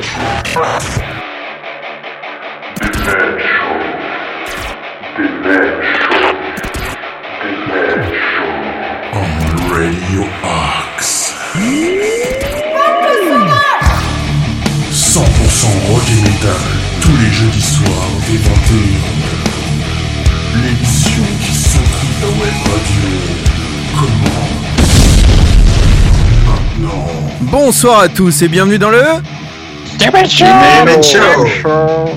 On Radio Axe. 100% rock et metal, tous les jeudis soirs dès 21h. L'émission qui s'occupe la web radio. Comment? Maintenant. Bonsoir à tous et bienvenue dans le...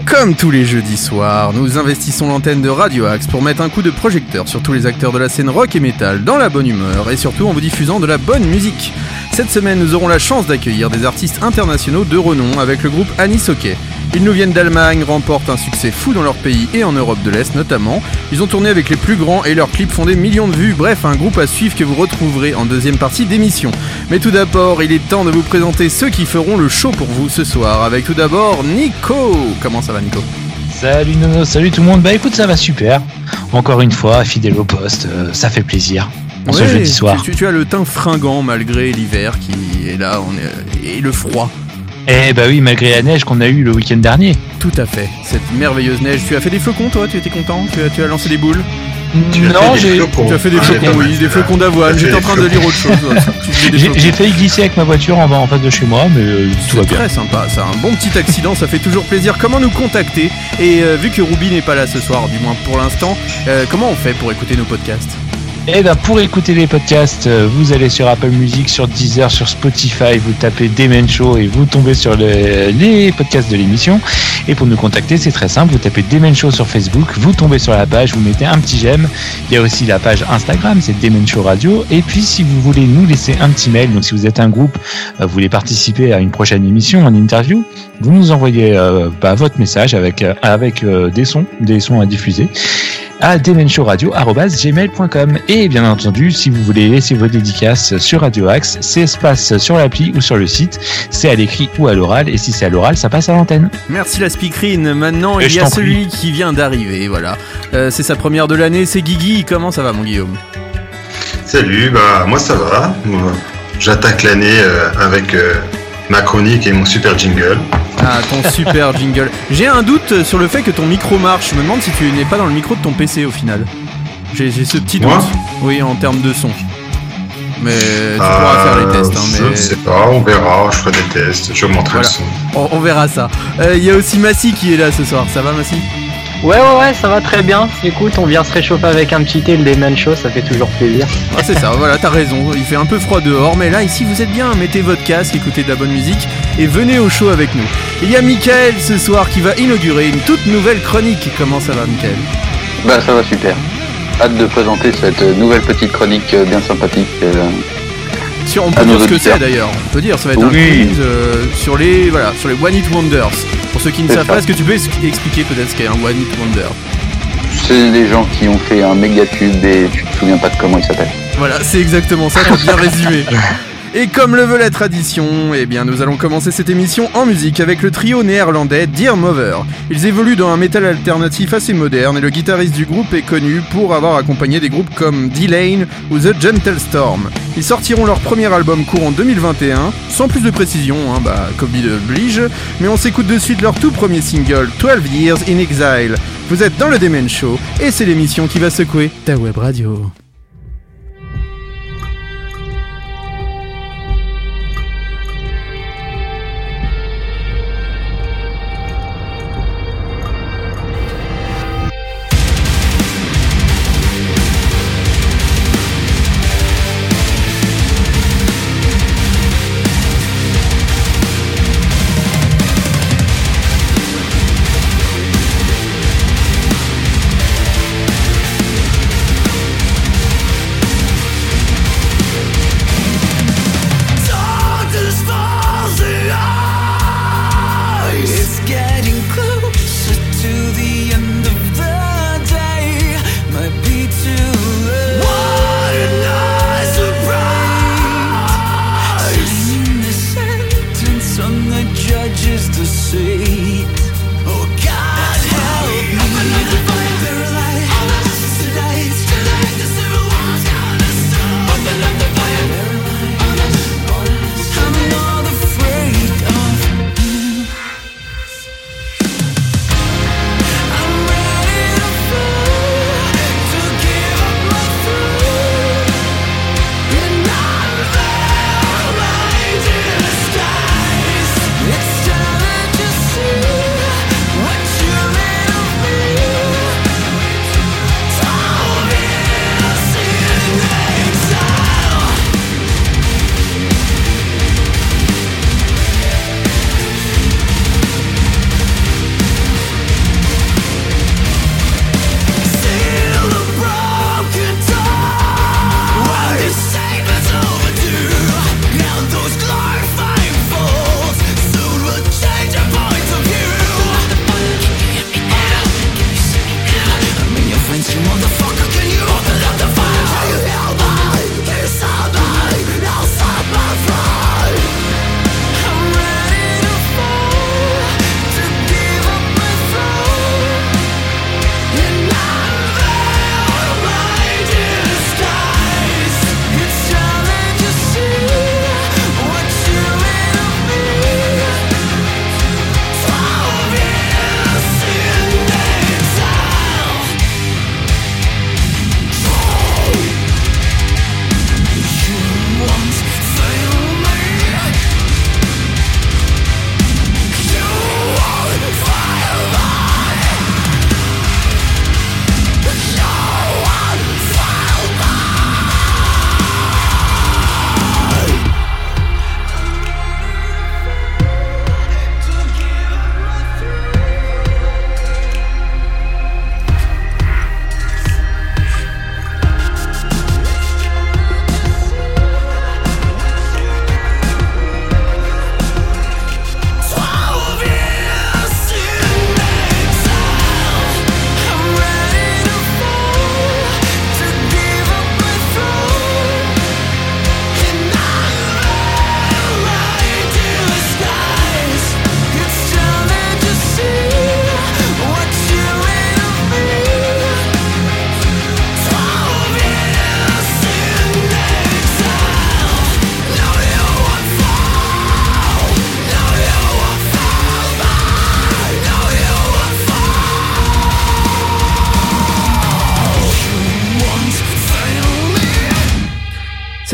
Comme tous les jeudis soirs, nous investissons l'antenne de Radio Axe pour mettre un coup de projecteur sur tous les acteurs de la scène rock et metal dans la bonne humeur et surtout en vous diffusant de la bonne musique. Cette semaine, nous aurons la chance d'accueillir des artistes internationaux de renom avec le groupe Anis Hockey. Ils nous viennent d'Allemagne, remportent un succès fou dans leur pays et en Europe de l'Est notamment. Ils ont tourné avec les plus grands et leurs clips font des millions de vues. Bref, un groupe à suivre que vous retrouverez en deuxième partie d'émission. Mais tout d'abord, il est temps de vous présenter ceux qui feront le show pour vous ce soir. Avec tout d'abord Nico. Comment ça va Nico? Salut Nono, salut tout le monde. Bah écoute, ça va super. Encore une fois, fidèle au poste, euh, ça fait plaisir. En ce Ouais, jeudi soir. Tu, tu as le teint fringant malgré l'hiver qui est là on est, et le froid. Eh bah oui, malgré la neige qu'on a eue le week-end dernier. Tout à fait. Cette merveilleuse neige. Tu as fait des flocons toi? Tu étais content? Tu as, tu as lancé des boules? Non, j'ai Tu as fait des Ah, flocons, oui, des flocons d'avoine. J'étais en train de lire autre chose. J'ai- failli glisser avec ma voiture en, en face de chez moi, mais euh, tout va C'est bien. très sympa, ça. Un bon petit accident, ça fait toujours plaisir. Comment nous contacter? Et euh, vu que Ruby n'est pas là ce soir, du moins pour l'instant, euh, comment on fait pour écouter nos podcasts? Eh ben pour écouter les podcasts, euh, vous allez sur Apple Music, sur Deezer, sur Spotify, vous tapez Demen Show et vous tombez sur le- les podcasts de l'émission. Et pour nous contacter, c'est très simple, vous tapez Demen Show sur Facebook, vous tombez sur la page, vous mettez un petit j'aime. Il y a aussi la page Instagram, c'est Demen Show Radio. Et puis si vous voulez nous laisser un petit mail, donc si vous êtes un groupe, euh, vous voulez participer à une prochaine émission, en interview, vous nous envoyez euh, bah, votre message avec euh, avec euh, des sons, des sons à diffuser à demenshowradio.gmail.com et bien entendu si vous voulez laisser vos dédicaces sur Radio Axe c'est espace sur l'appli ou sur le site c'est à l'écrit ou à l'oral et si c'est à l'oral ça passe à l'antenne Merci la speakerine. Maintenant, Et il y a celui qui vient d'arriver. Voilà. Euh, c'est sa première de l'année, c'est Guigui. Comment ça va, mon Guillaume? Salut, bah moi ça va. J'attaque l'année euh, avec euh, ma chronique et mon super jingle. Ah, ton super jingle. J'ai un doute sur le fait que ton micro marche. Je me demande si tu n'es pas dans le micro de ton PC au final. J'ai ce petit doute. Moi oui, en termes de son. Mais tu Euh, pourras faire les tests. hein, Je mais... ne sais pas, on verra, je ferai des tests, je montre Voilà. le son. On, on verra ça. Euh, Il y a aussi Massy qui est là ce soir. Ça va, Massy? Ouais, ouais, ouais, ça va très bien. Écoute, on vient se réchauffer avec un petit thé, le Show, ça fait toujours plaisir. Ah, c'est ça, voilà, t'as raison. Il fait un peu froid dehors, mais là, ici, vous êtes bien. Mettez votre casque, écoutez de la bonne musique et venez au show avec nous. Il y a Mickaël ce soir qui va inaugurer une toute nouvelle chronique. Comment ça va, Mickaël? Bah ça va super. Hâte de présenter cette nouvelle petite chronique euh, bien sympathique. euh, Sur, on peut dire nos ce que c'est d'ailleurs. On peut dire, ça va être un quiz euh, sur les voilà, sur les One Hit Wonders. Ceux qui ne savent ça. pas, est-ce que tu peux expliquer peut-être ce qu'est un One Hit Wonder C'est des gens qui ont fait un méga tube et tu te souviens pas de comment il s'appelle. Voilà, c'est exactement ça, t'as bien résumé. Et comme le veut la tradition, eh bien nous allons commencer cette émission en musique avec le trio néerlandais Dear Mother. Ils évoluent dans un métal alternatif assez moderne et le guitariste du groupe est connu pour avoir accompagné des groupes comme D-Lane ou The Gentle Storm. Ils sortiront leur premier album courant 2021, sans plus de précision, hein, bah, Kobe mais on s'écoute de suite leur tout premier single, 12 Years in Exile. Vous êtes dans le Demen Show et c'est l'émission qui va secouer ta web radio.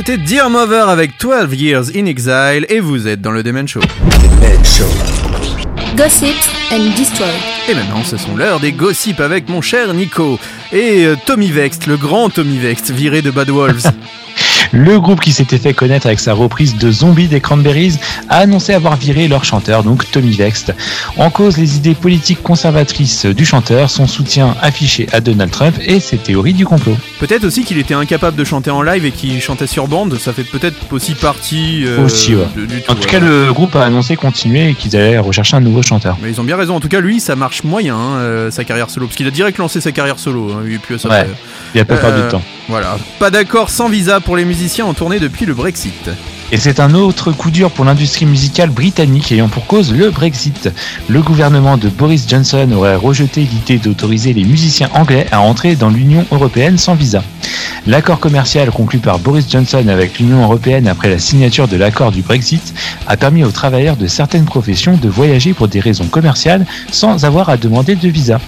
C'était Dear Mother avec 12 Years in Exile et vous êtes dans le Demen Show. Gossip and Destroy. Et maintenant, ce sont l'heure des gossips avec mon cher Nico et euh, Tommy Vext, le grand Tommy Vext, viré de Bad Wolves. Le groupe qui s'était fait connaître avec sa reprise de Zombie des Cranberries a annoncé avoir viré leur chanteur, donc Tommy Vext. En cause, les idées politiques conservatrices du chanteur, son soutien affiché à Donald Trump et ses théories du complot. peut-être aussi qu'il était incapable de chanter en live et qu'il chantait sur bande, ça fait peut-être aussi partie euh, Aussi, ouais. de- du En tout, tout ouais. cas, le groupe a annoncé continuer et qu'ils allaient rechercher un nouveau chanteur. Mais ils ont bien raison, en tout cas lui, ça marche moyen, hein, euh, sa carrière solo, parce qu'il a direct lancé sa carrière solo, hein, et puis ça Ouais. fait- Il a pas Euh, perdu de temps. Voilà, pas d'accord sans visa pour les musiciens en tournée depuis le Brexit. Et c'est un autre coup dur pour l'industrie musicale britannique ayant pour cause le Brexit. Le gouvernement de Boris Johnson aurait rejeté l'idée d'autoriser les musiciens anglais à entrer dans l'Union européenne sans visa. L'accord commercial conclu par Boris Johnson avec l'Union européenne après la signature de l'accord du Brexit a permis aux travailleurs de certaines professions de voyager pour des raisons commerciales sans avoir à demander de visa.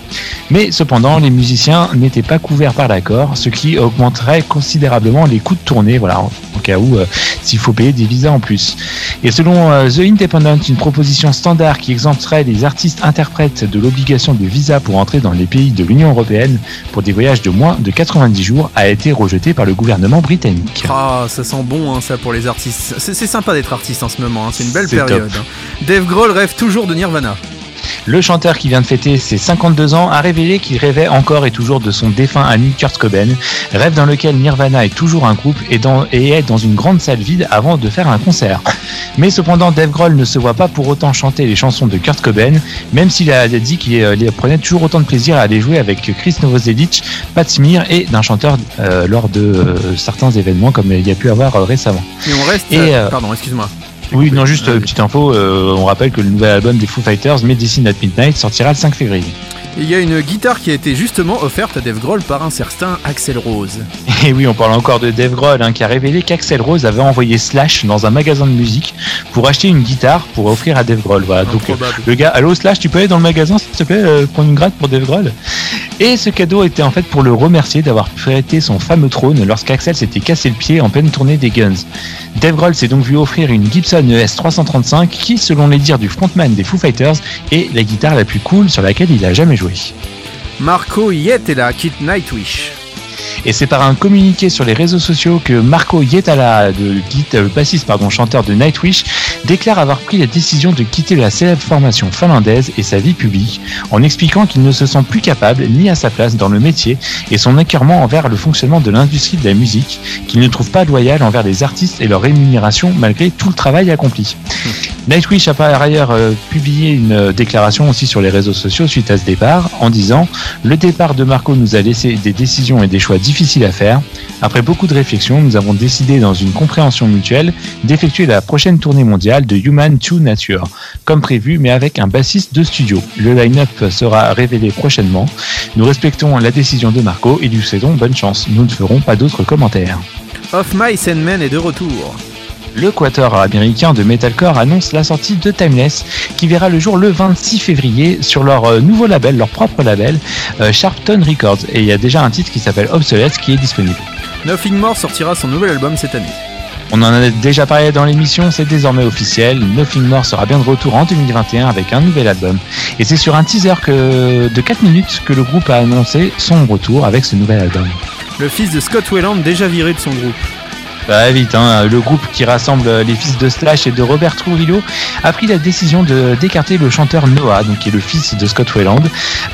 Mais cependant, les musiciens n'étaient pas couverts par l'accord, ce qui augmenterait considérablement les coûts de tournée, voilà, en cas où euh, s'il faut payer des visas en plus. Et selon euh, The Independent, une proposition standard qui exempterait les artistes interprètes de l'obligation de visa pour entrer dans les pays de l'Union européenne pour des voyages de moins de 90 jours a été rejetée par le gouvernement britannique. Ah, ça sent bon hein, ça pour les artistes. C'est sympa d'être artiste en ce moment, hein, c'est une belle période. hein. Dave Grohl rêve toujours de Nirvana. Le chanteur qui vient de fêter ses 52 ans a révélé qu'il rêvait encore et toujours de son défunt ami Kurt Cobain, rêve dans lequel Nirvana est toujours un groupe et, dans- et est dans une grande salle vide avant de faire un concert. Mais cependant, Dave Grohl ne se voit pas pour autant chanter les chansons de Kurt Cobain, même s'il a dit qu'il prenait toujours autant de plaisir à les jouer avec Chris Novoselic, Pat Smear et d'un chanteur euh, lors de euh, certains événements comme il y a pu avoir euh, récemment. Et on reste. Et, Pardon, excuse-moi. Oui, non, juste euh, petite info, euh, on rappelle que le nouvel album des Foo Fighters, Medicine at Midnight, sortira le 5 février. Il y a une guitare qui a été justement offerte à Dave Grohl par un certain Axel Rose. Et oui, on parle encore de Dave Grohl hein, qui a révélé qu'Axel Rose avait envoyé Slash dans un magasin de musique pour acheter une guitare pour offrir à Dave Grohl. Voilà, donc euh, le gars, allô Slash, tu peux aller dans le magasin s'il te plaît, euh, prendre une gratte pour Dave Grohl? Et ce cadeau était en fait pour le remercier d'avoir prêté son fameux trône lorsqu'Axel s'était cassé le pied en pleine tournée des Guns. Dave Grohl s'est donc vu offrir une Gibson ES 335 qui, selon les dires du frontman des Foo Fighters, est la guitare la plus cool sur laquelle il a jamais joué. Marco Yetela quitte Nightwish. Et c'est par un communiqué sur les réseaux sociaux que Marco Yetala, guit- euh, bassiste pardon, chanteur de Nightwish, déclare avoir pris la décision de quitter la célèbre formation finlandaise et sa vie publique, en expliquant qu'il ne se sent plus capable ni à sa place dans le métier et son écœurement envers le fonctionnement de l'industrie de la musique, qu'il ne trouve pas loyal envers les artistes et leur rémunération malgré tout le travail accompli. Nightwish a par ailleurs euh, publié une euh, déclaration aussi sur les réseaux sociaux suite à ce départ en disant le départ de Marco nous a laissé des décisions et des choix difficiles à faire. Après beaucoup de réflexions, nous avons décidé dans une compréhension mutuelle d'effectuer la prochaine tournée mondiale de Human to Nature, comme prévu mais avec un bassiste de studio. Le line-up sera révélé prochainement. Nous respectons la décision de Marco et lui souhaitons bonne chance. Nous ne ferons pas d'autres commentaires. Of Mice and est de retour. Le quatuor américain de metalcore annonce la sortie de Timeless qui verra le jour le 26 février sur leur euh, nouveau label, leur propre label, euh, Sharpton Records. Et il y a déjà un titre qui s'appelle Obsolete qui est disponible. Nothing More sortira son nouvel album cette année. On en a déjà parlé dans l'émission, c'est désormais officiel. Nothing More sera bien de retour en 2021 avec un nouvel album. Et c'est sur un teaser que, de 4 minutes que le groupe a annoncé son retour avec ce nouvel album. Le fils de Scott Weiland déjà viré de son groupe. Bah vite, hein, le groupe qui rassemble les fils de Slash et de Robert Trujillo a pris la décision de d'écarter le chanteur Noah, donc qui est le fils de Scott Weiland,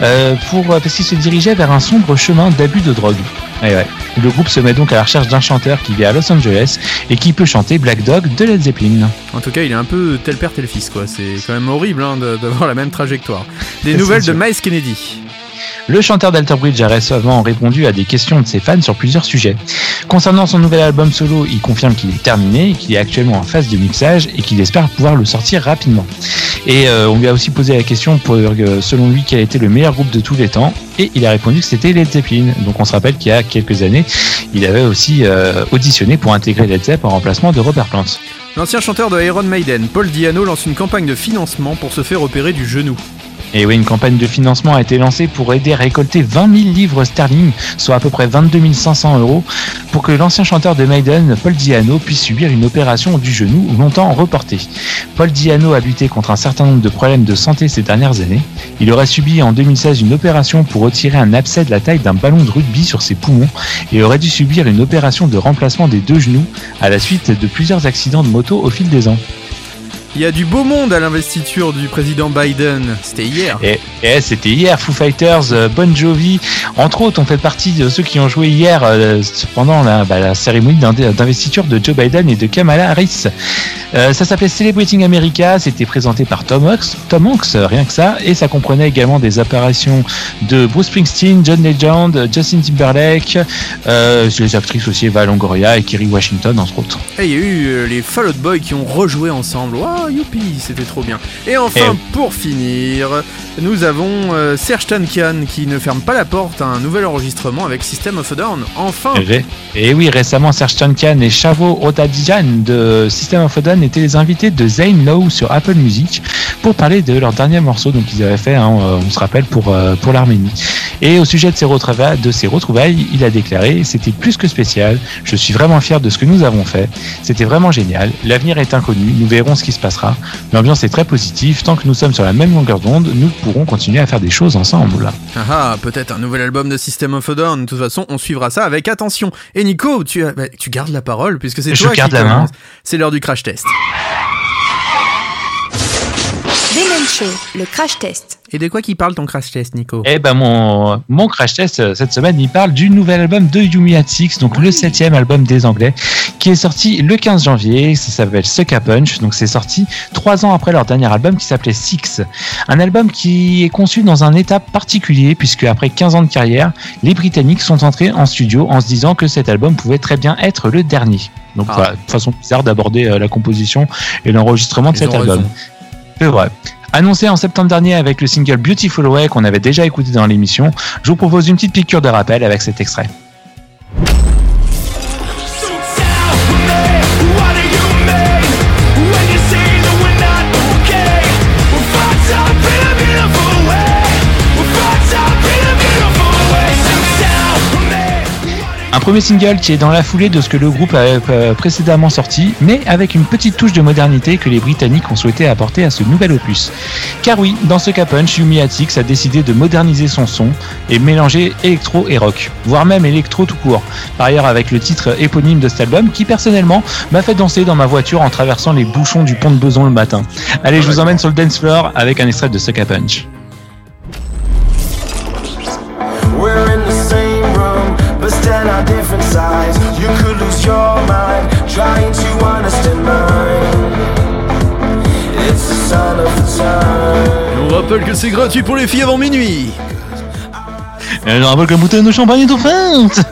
euh, pour parce qu'il se dirigeait vers un sombre chemin d'abus de drogue. Et ouais. Le groupe se met donc à la recherche d'un chanteur qui vit à Los Angeles et qui peut chanter Black Dog de Led Zeppelin. En tout cas, il est un peu tel père tel fils, quoi. C'est quand même horrible hein, d'avoir la même trajectoire. Des nouvelles de. Miles Kennedy. Le chanteur d'Alter Bridge a récemment répondu à des questions de ses fans sur plusieurs sujets. Concernant son nouvel album solo, il confirme qu'il est terminé, qu'il est actuellement en phase de mixage et qu'il espère pouvoir le sortir rapidement. Et euh, on lui a aussi posé la question pour, euh, selon lui, quel était le meilleur groupe de tous les temps, et il a répondu que c'était Led Zeppelin. Donc on se rappelle qu'il y a quelques années, il avait aussi euh, auditionné pour intégrer Led Zepp en remplacement de Robert Plant. L'ancien chanteur de Iron Maiden, Paul Diano, lance une campagne de financement pour se faire opérer du genou. Et oui, une campagne de financement a été lancée pour aider à récolter 20 000 livres sterling, soit à peu près 22 500 euros, pour que l'ancien chanteur de Maiden, Paul Diano, puisse subir une opération du genou longtemps reportée. Paul Diano a lutté contre un certain nombre de problèmes de santé ces dernières années. Il aurait subi en 2016 une opération pour retirer un abcès de la taille d'un ballon de rugby sur ses poumons et aurait dû subir une opération de remplacement des deux genoux à la suite de plusieurs accidents de moto au fil des ans. Il y a du beau monde à l'investiture du président Biden. C'était hier. Et, et c'était hier, Foo Fighters, euh, Bon Jovi, entre autres, on fait partie de ceux qui ont joué hier euh, pendant la, bah, la cérémonie d'in- d'investiture de Joe Biden et de Kamala Harris. Euh, ça s'appelait Celebrating America, c'était présenté par Tom Hanks, Tom Hanks, rien que ça, et ça comprenait également des apparitions de Bruce Springsteen, John Legend, Justin Timberlake, les actrices aussi Eva Longoria et Kerry Washington, entre autres. Et il y a eu les Fall Out Boy qui ont rejoué ensemble. Waouh, youpi, c'était trop bien. Et enfin, pour finir, nous avons euh, Serge Tankian qui ne ferme pas la porte à un nouvel enregistrement avec System of a Down. Enfin. Ré- Et oui, récemment, Serge Tankian et Chavo Otadijan de System of a Down étaient les invités de Zane Lowe sur Apple Music pour parler de leur dernier morceau, donc ils avaient fait, hein, on se rappelle, pour, euh, pour l'Arménie. Et au sujet de ces, retrouvailles, de ces retrouvailles, il a déclaré C'était plus que spécial, je suis vraiment fier de ce que nous avons fait, c'était vraiment génial, l'avenir est inconnu, nous verrons ce qui se passera. L'ambiance est très positive, tant que nous sommes sur la même longueur d'onde, nous pourrons continuer à faire des choses ensemble. Ah ah, peut-être un nouvel album de System of a Down. De toute façon, on suivra ça avec attention. Et Nico, tu, as- bah, tu gardes la parole puisque c'est Je toi garde qui la main. commence. C'est l'heure du crash test. Demen Show, le crash test. Et de quoi qui parle ton crash test, Nico Eh ben mon, mon crash test euh, cette semaine, il parle du nouvel album de Yumi at Six, donc le septième album des Anglais, qui est sorti le 15 janvier. Ça s'appelle Sucker Punch, donc c'est sorti trois ans après leur dernier album qui s'appelait Six. Un album qui est conçu dans un état particulier, puisque après 15 ans de carrière, les Britanniques sont entrés en studio en se disant que cet album pouvait très bien être le dernier. Donc Ah. voilà, une façon bizarre d'aborder euh, la composition et l'enregistrement de Ils cet album. raison. Annoncé en septembre dernier avec le single Beautiful Way qu'on avait déjà écouté dans l'émission, je vous propose une petite piqûre de rappel avec cet extrait. Un premier single qui est dans la foulée de ce que le groupe avait euh, précédemment sorti, mais avec une petite touche de modernité que les Britanniques ont souhaité apporter à ce nouvel opus. Car oui, dans ce Punch, Yumi Atix a décidé de moderniser son son et mélanger électro et rock, voire même électro tout court. Par ailleurs, avec le titre éponyme de cet album, qui personnellement m'a fait danser dans ma voiture en traversant les bouchons du pont de Beson le matin. Allez, je vous emmène sur le dance floor avec un extrait de Sucker Punch. On rappelle que c'est gratuit pour les filles avant minuit. Je rappelle que la bouteille de champagne est offerte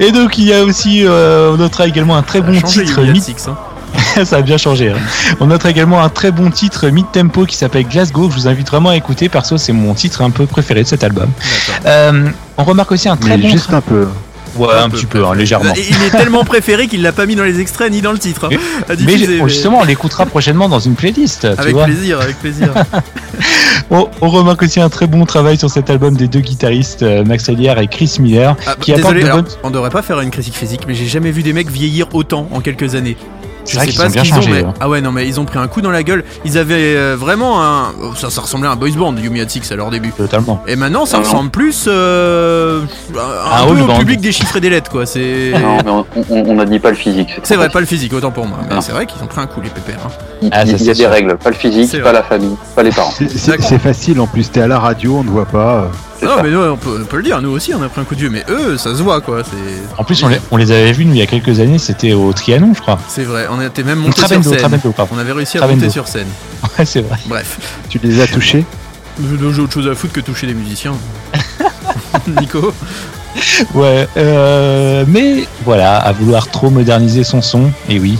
Et donc il y a aussi, euh, on notera également un très bon Changé, titre, Six, hein. ça a bien changé. hein. On notera également un très bon titre mid-tempo qui s'appelle Glasgow, je vous invite vraiment à écouter, perso c'est mon titre un peu préféré de cet album. Euh, on remarque aussi un très Mais bon... juste un peu. Ouais, un, petit peu, hein, légèrement. Il est tellement préféré qu'il l'a pas mis dans les extraits ni dans le titre. hein, Mais diffuser, j'ai- justement, on l'écoutera prochainement dans une playlist, tu Avec vois. plaisir, avec plaisir. On, on remarque aussi un très bon travail sur cet album des deux guitaristes, euh, Max Hellier et Chris Miller, Ah, qui désolé, de alors, bonnes... on devrait pas faire une critique physique, mais j'ai jamais vu des mecs vieillir autant en quelques années. C'est Je sais pas ce bien qu'ils ont, mais hein. ah ouais non mais ils ont pris un coup dans la gueule. Ils avaient euh, vraiment un, oh, ça, ça ressemblait à un boys band Yumi at Six à leur début. Totalement. Et maintenant ça Ah non. ressemble plus euh, Un un peu au band. public des chiffres et des lettres quoi. C'est Non, mais on- on on n'a dit pas le physique. c'est vrai pas le physique autant pour moi, mais Non. c'est vrai qu'ils ont pris un coup les pépères. hein. Il, Ah, ça, il y a des règles, pas le physique, C'est pas vrai. la famille, pas les parents. C'est- C'est c'est facile en plus, t'es à la radio, on ne voit pas. Non mais nous, on peut, on peut le dire, nous aussi on a pris un coup de vieux, mais eux ça se voit quoi. C'est En plus, on les, on les avait vus, nous, il y a quelques années, c'était au Trianon, je crois. c'est vrai, on était même monté sur scène. Trabendo. On avait réussi à Trabendo. monter sur scène. Ouais, c'est vrai. Bref. Tu les as touchés J'ai autre chose à foutre que toucher des musiciens. Nico Ouais, euh, mais voilà, à vouloir trop moderniser son son, et oui,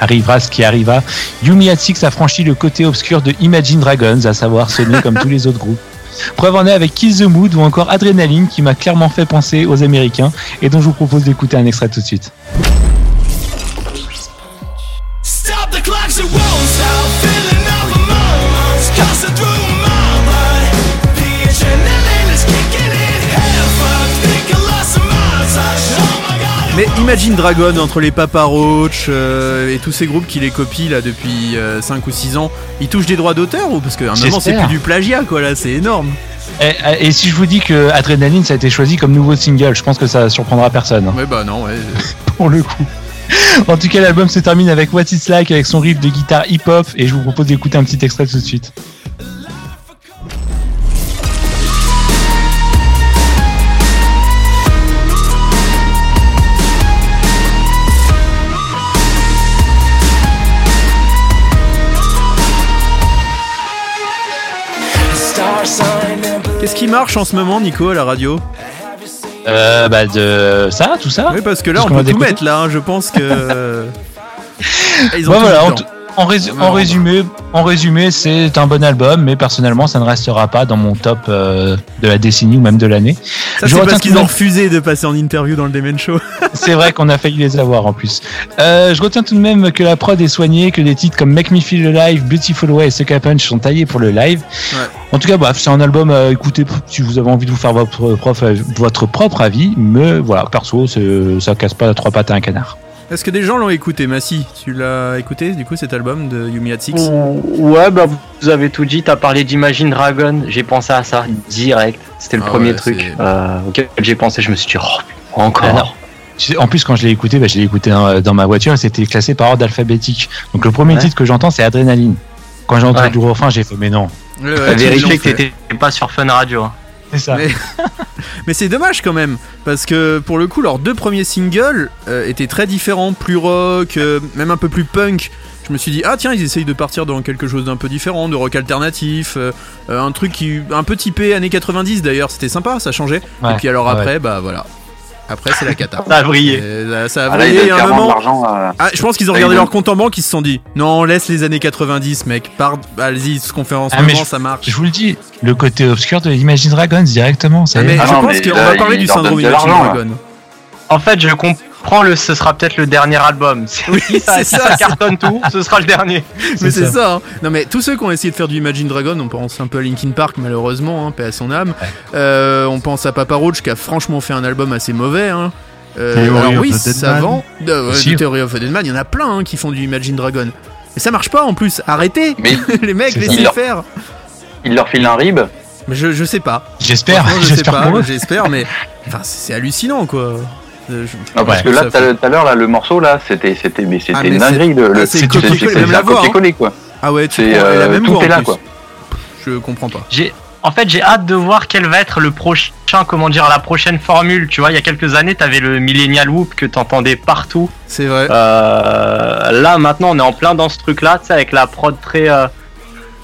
arrivera ce qui arriva. Yumi at Six a franchi le côté obscur de Imagine Dragons, à savoir sonner comme tous les autres groupes. Preuve en est avec Kiss the Mood ou encore Adrenaline qui m'a clairement fait penser aux Américains et dont je vous propose d'écouter un extrait tout de suite. Imagine Dragon entre les Papa Roach euh, et tous ces groupes qui les copient là depuis 5 ou 6 ans, ils touchent des droits d'auteur ou parce qu'à un moment c'est plus du plagiat quoi là, c'est énorme. Et, et si je vous dis que Adrenaline, ça a été choisi comme nouveau single, je pense que ça surprendra personne. hein, Ouais bah non ouais. pour le coup. En tout cas, l'album se termine avec What It's Like avec son riff de guitare hip-hop et je vous propose d'écouter un petit extrait tout de suite. Qu'est-ce qui marche en ce moment Nico à la radio Euh, bah de ça, tout ça. Oui parce que là Parce on peut tout mettre là, hein, je pense que... Ils ont Bon, tout voilà, en. En résu- résumé, en résumé, c'est un bon album, mais personnellement, ça ne restera pas dans mon top euh, de la décennie ou même de l'année. Ça je parce qu'ils ont refusé de passer en interview dans le Demen Show. C'est vrai qu'on a failli les avoir en plus. Euh, je retiens tout de même que la prod est soignée, que des titres comme Make Me Feel Alive, Beautiful Way et Suck a Punch sont taillés pour le live. Ouais. En tout cas, bref, c'est un album à écouter si vous avez envie de vous faire votre, prof, votre propre avis, mais voilà, perso, ça casse pas trois pattes à un canard. Est-ce que des gens l'ont écouté Massi, tu l'as écouté du coup cet album de Yumi at Six Ouais, bah vous avez tout dit. T'as parlé d'Imagine Dragon. J'ai pensé à ça direct. C'était le Ah premier ouais, truc euh, auquel j'ai pensé. Je me suis dit, oh, encore. Alors, Tu sais, En plus, quand je l'ai écouté, bah, je l'ai écouté dans, dans ma voiture et c'était classé par ordre alphabétique. Donc le premier Ouais. titre que j'entends, c'est Adrénaline. Quand j'ai entendu Ouais. le refrain, j'ai fait, mais non. Ouais, ouais, T'as vérifié que t'étais pas sur Fun Radio. hein. C'est ça. Mais, mais c'est dommage quand même, parce que pour le coup, leurs deux premiers singles euh, étaient très différents, plus rock, euh, même un peu plus punk. Je me suis dit, ah tiens, ils essayent de partir dans quelque chose d'un peu différent, de rock alternatif, euh, un truc qui un peu typé années 90 d'ailleurs, c'était sympa, ça changeait. Ouais. Et puis alors Ouais. après, bah voilà. Après, c'est la cata. Ça a brillé. Et ça- ça a Ah là, brillé donnent à un clairement de moment. à. Ah, je pense qu'ils ont regardé leur compte en banque, ils se sont dit, non, on laisse les années 90, mec, part, allez-y, ce qu'on fait en ce Ah, mais moment, je- ça marche. Je vous le dis, le côté obscur de Imagine Dragons directement, ça Ah, y mais Ah je non, pense qu'on va parler du syndrome Imagine l'argent, là. Dragon. En fait, je comprends le. Ce sera peut-être le dernier album. Oui, si ça, si ça, ça cartonne tout, ce sera le dernier. Mais C'est ça. hein. Non mais tous ceux qui ont essayé de faire du Imagine Dragon, on pense un peu à Linkin Park malheureusement, hein, paix à son âme. Euh, on pense à Papa Roach qui a franchement fait un album assez mauvais. Hein. Euh, Theory alors of oui, ça vend. Theory of a Dead Man, il y en a plein hein, qui font du Imagine Dragon. Mais ça marche pas en plus. Arrêtez, Mais les mecs, laissez Il leur- faire. il leur file un rib. Mais je, je sais pas. J'espère, Franchement, je sais j'espère. J'espère, mais enfin, c'est hallucinant quoi. Euh, je- Non, parce Ouais, que là, tout à l'heure, là, le morceau, là, c'était, c'était, mais c'était Ah, mais une dinguerie. Le, c'est copier-coller, quoi. Ah ouais, tu C'est, la euh, même tout est là, quoi. Je comprends pas. J'ai, en fait, j'ai hâte de voir quel va être le prochain, comment dire, la prochaine formule. Tu vois, il y a quelques années, t'avais le Millennial Whoop que t'entendais partout. C'est vrai. Euh, là, maintenant, on est en plein dans ce truc-là, tu sais, avec la prod très, euh,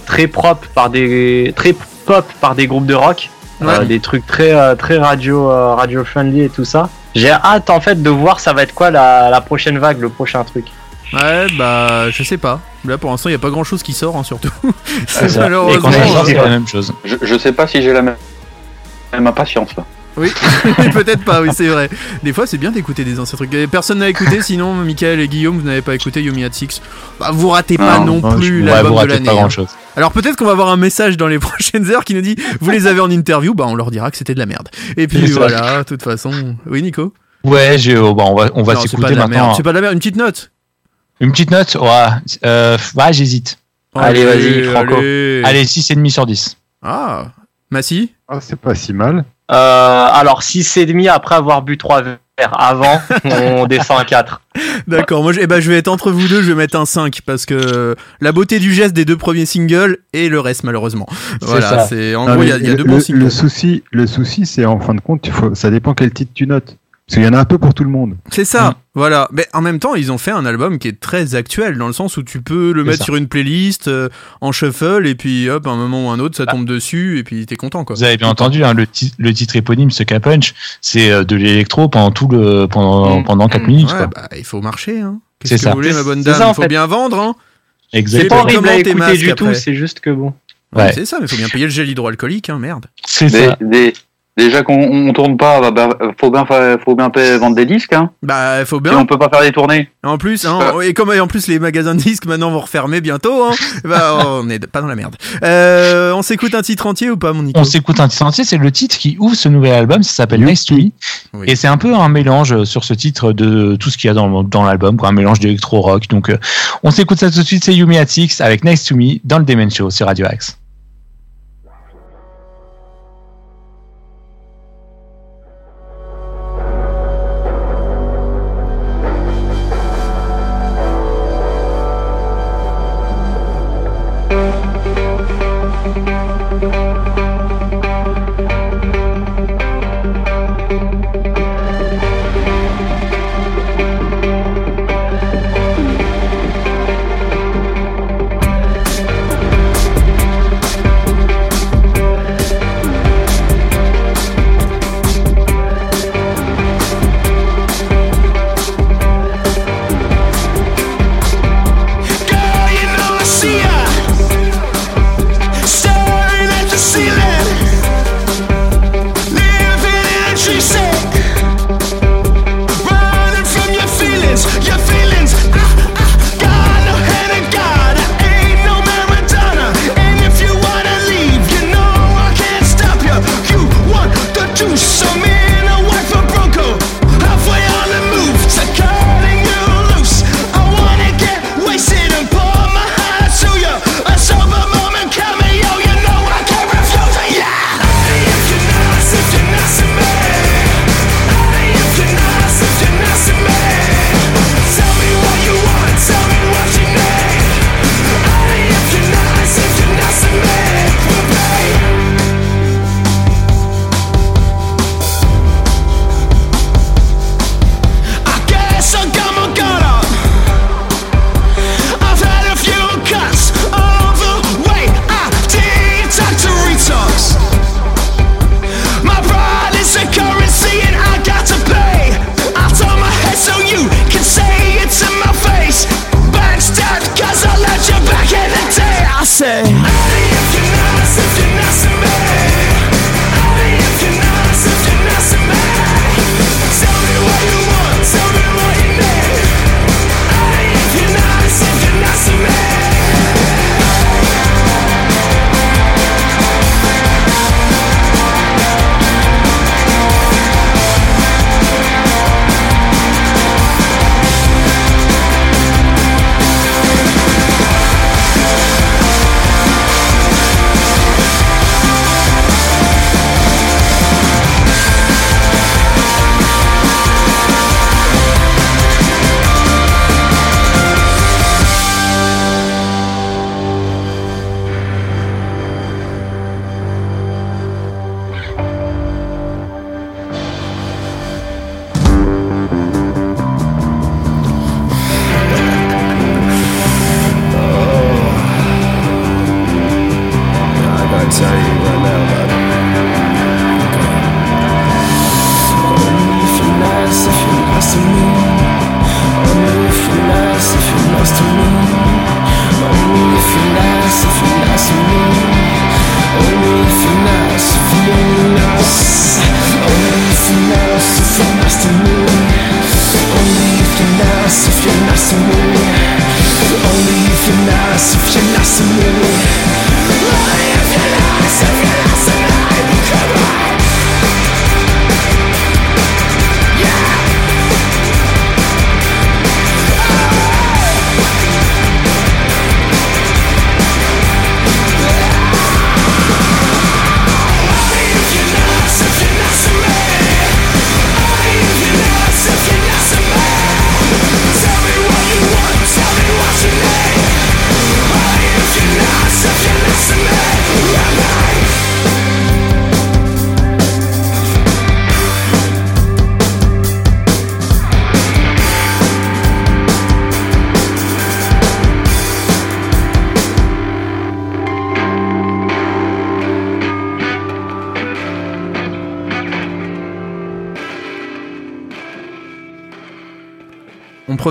très propre par des, très pop par des groupes de rock, Ouais. Euh, des trucs très, très radio, euh, radio friendly et tout ça. J'ai hâte en fait de voir ça va être quoi la, la prochaine vague, le prochain truc. Ouais, bah, je sais pas. Là, pour l'instant, il y a pas grand chose qui sort, hein, surtout. C'est. Et Malheureusement. quand ça sort, c'est la même chose. Je, je sais pas si j'ai la même, même impatience, là. Oui, peut-être pas, oui, c'est vrai. Des fois, c'est bien d'écouter des anciens trucs. Personne n'a écouté, sinon, Michael et Guillaume, vous n'avez pas écouté Yumi at Six. Bah, vous ratez pas non, Non, plus l'album vous de ratez l'année. pas hein. Alors peut-être qu'on va avoir un message dans les prochaines heures qui nous dit Vous les avez en interview, bah on leur dira que c'était de la merde. Et puis voilà, de toute façon. Oui, Nico? Ouais, j'ai, oh, bon, on va, on va Non, c'est pas s'écouter de la maintenant. merde. C'est pas de la merde, une petite note. Une petite note Ouais, euh, ouais j'hésite. Allez, vas-y, Franco. Allez. Allez, 6,5 sur 10. Ah, Massi Ah, c'est pas si mal. Euh, alors 6,5 après avoir bu 3 verres. Avant, on descend à 4. D'accord, moi je, eh ben, je vais être entre vous deux, je vais mettre un 5 parce que la beauté du geste des deux premiers singles et le reste malheureusement. Voilà, c'est en Non, gros il y a, y a le, deux bons le- singles. le souci, le souci, c'est en fin de compte, faut, ça dépend quel titre tu notes. Parce qu'il y en a un peu pour tout le monde. C'est ça, Mm. voilà. Mais en même temps, ils ont fait un album qui est très actuel dans le sens où tu peux le C'est mettre ça. sur une playlist euh, en shuffle et puis hop, à un moment ou un autre, ça Ah. tombe dessus et puis t'es content quoi. Vous avez bien entendu, hein, le, ti- le titre éponyme, ce Punch, c'est euh, de l'électro pendant tout le pendant, Mm. pendant 4 Mm. minutes. Ouais, quoi. bah, il faut marcher. Hein. C'est Qu'est-ce que ça. vous voulez, ma C'est- bonne c'est dame? ça, Il faut fait. bien vendre. Hein. C'est Exactement. pas horrible à écouter du après? tout, c'est juste que bon. Ouais, Ouais. c'est ça, mais il faut bien payer le gel hydroalcoolique, hein, merde. C'est ça. des, Déjà qu'on on tourne pas, bah, bah, faut bien, fa- faut bien vendre des disques, hein. Bah, faut Et bien. on peut pas faire des tournées. En plus, hein, et comme en plus les magasins de disques maintenant vont refermer bientôt, hein, bah, on est pas dans la merde. Euh, on s'écoute un titre entier ou pas, mon Nico? On s'écoute un titre entier, c'est le titre qui ouvre ce nouvel album, ça s'appelle Nice to Me. Oui. Et c'est un peu un mélange sur ce titre de tout ce qu'il y a dans, dans l'album, quoi, un mélange d'électro-rock. Donc euh, on s'écoute ça tout de suite, c'est Yumi at Six avec Nice to Me dans le Demen Show sur Radio Axe.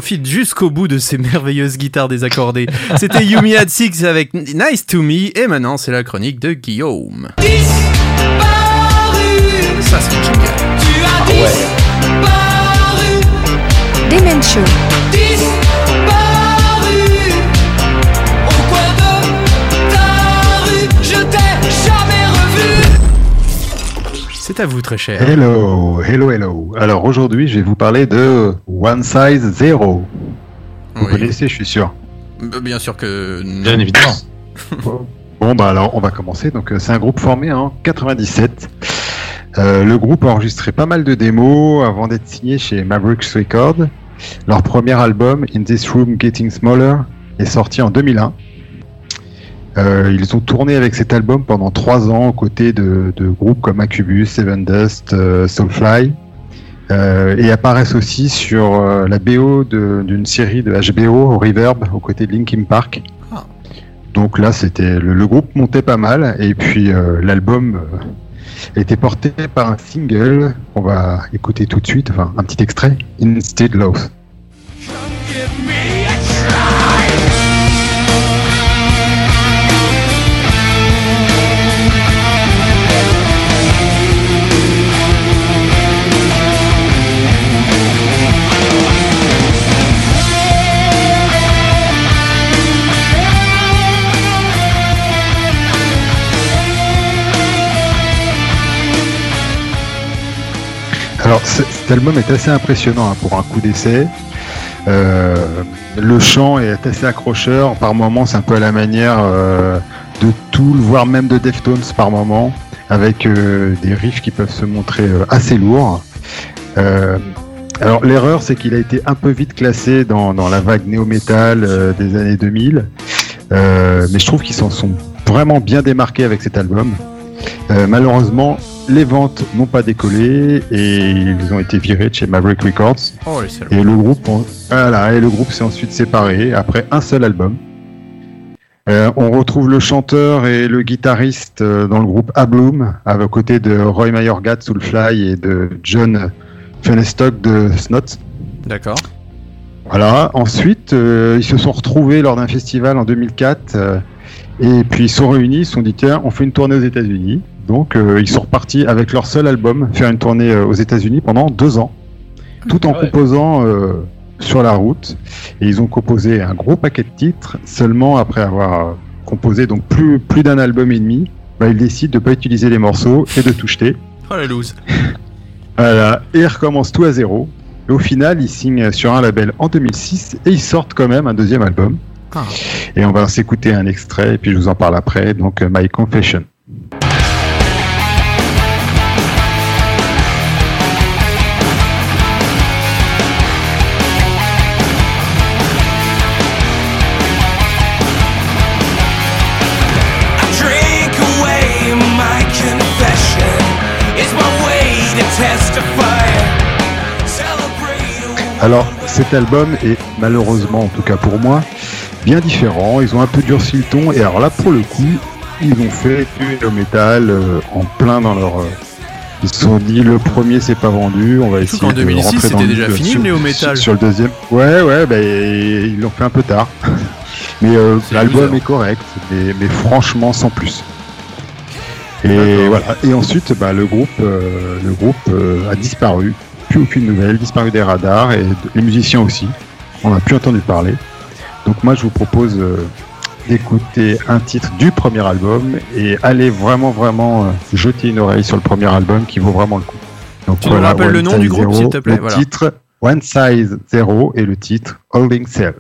Profite jusqu'au bout de ces merveilleuses guitares désaccordées. C'était Yumi at Six avec Nice to Me et maintenant c'est la chronique de Guillaume. Disparu Ça, c'est un jingle. Tu as disparu C'est à vous, très cher. Hello, hello, hello. Alors aujourd'hui, je vais vous parler de One Size Zero. Vous Oui. connaissez, je suis sûr. Bien sûr que. non. Bien évidemment. Bon, bah alors, on va commencer. Donc, euh, c'est un groupe formé en 97. Euh, le groupe a enregistré pas mal de démos avant d'être signé chez Mavericks Records. Leur premier album, In This Room Getting Smaller, est sorti en 2001. Euh, ils ont tourné avec cet album pendant trois ans aux côtés de, de groupes comme Incubus, Seven Dust, euh, Soulfly. Euh, et apparaissent aussi sur la BO d'une série de HBO, Reverb, aux côtés de Linkin Park. Ah. Donc là, c'était le, le groupe montait pas mal, et puis l'album était porté par un single qu'on va écouter tout de suite, enfin un petit extrait, Instead Love. Alors cet album est assez impressionnant hein, pour un coup d'essai. Euh, le chant est assez accrocheur, par moments c'est un peu à la manière euh, de Tool, voire même de Deftones par moment, avec euh, des riffs qui peuvent se montrer assez lourds. L'erreur c'est qu'il a été un peu vite classé dans, dans la vague néo-metal des années 2000, Euh, mais je trouve qu'ils s'en sont vraiment bien démarqués avec cet album. Malheureusement, les ventes n'ont pas décollé et ils ont été virés de chez Maverick Records. Oh. Et le groupe, voilà, et le groupe s'est ensuite séparé après un seul album. Euh, on retrouve le chanteur et le guitariste euh, dans le groupe Abloom, à côté de Roy Mayorga de Soulfly et de John Fenestock de Snot. D'accord. Voilà. Ensuite, euh, ils se sont retrouvés lors d'un festival en 2004 euh, et puis ils se sont réunis, ils se sont dit tiens, on fait une tournée aux États-Unis. Donc euh, ils sont repartis avec leur seul album faire une tournée euh, aux États-Unis pendant deux ans, tout en Ah ouais. composant euh, sur la route. Et ils ont composé un gros paquet de titres. Seulement après avoir composé donc plus plus d'un album et demi, bah, ils décident de pas utiliser les morceaux et de tout jeter. Oh, la loose. Voilà, et ils recommencent tout à zéro. Et au final, ils signent sur un label en 2006 et ils sortent quand même un deuxième album. Ah. Et on va s'écouter un extrait et puis je vous en parle après. Donc, My Confession. Alors, cet album est malheureusement, en tout cas pour moi, bien différent. Ils ont un peu durci le ton et alors là, pour le coup, ils ont fait du no metal euh, en plein dans leur. euh, ils se sont dit le premier c'est pas vendu, on va essayer qu'en 2006, de rentrer dans le déjà vif fini, sur- le néo-metal. Sur, sur le deuxième. Ouais ouais, bah, ils l'ont fait un peu tard. Mais euh, l'album est correct, mais, mais franchement sans plus. Et voilà. Et ensuite, bah, le groupe, le groupe a disparu. Plus aucune nouvelle, disparu des radars et les musiciens aussi. On n'a plus entendu parler. Donc moi, je vous propose euh, d'écouter un titre du premier album et aller vraiment, vraiment euh, jeter une oreille sur le premier album qui vaut vraiment le coup. Donc Tu nous rappelles One le nom du groupe, s'il te plaît, Le voilà. titre One Size Zero et le titre Holding Cell.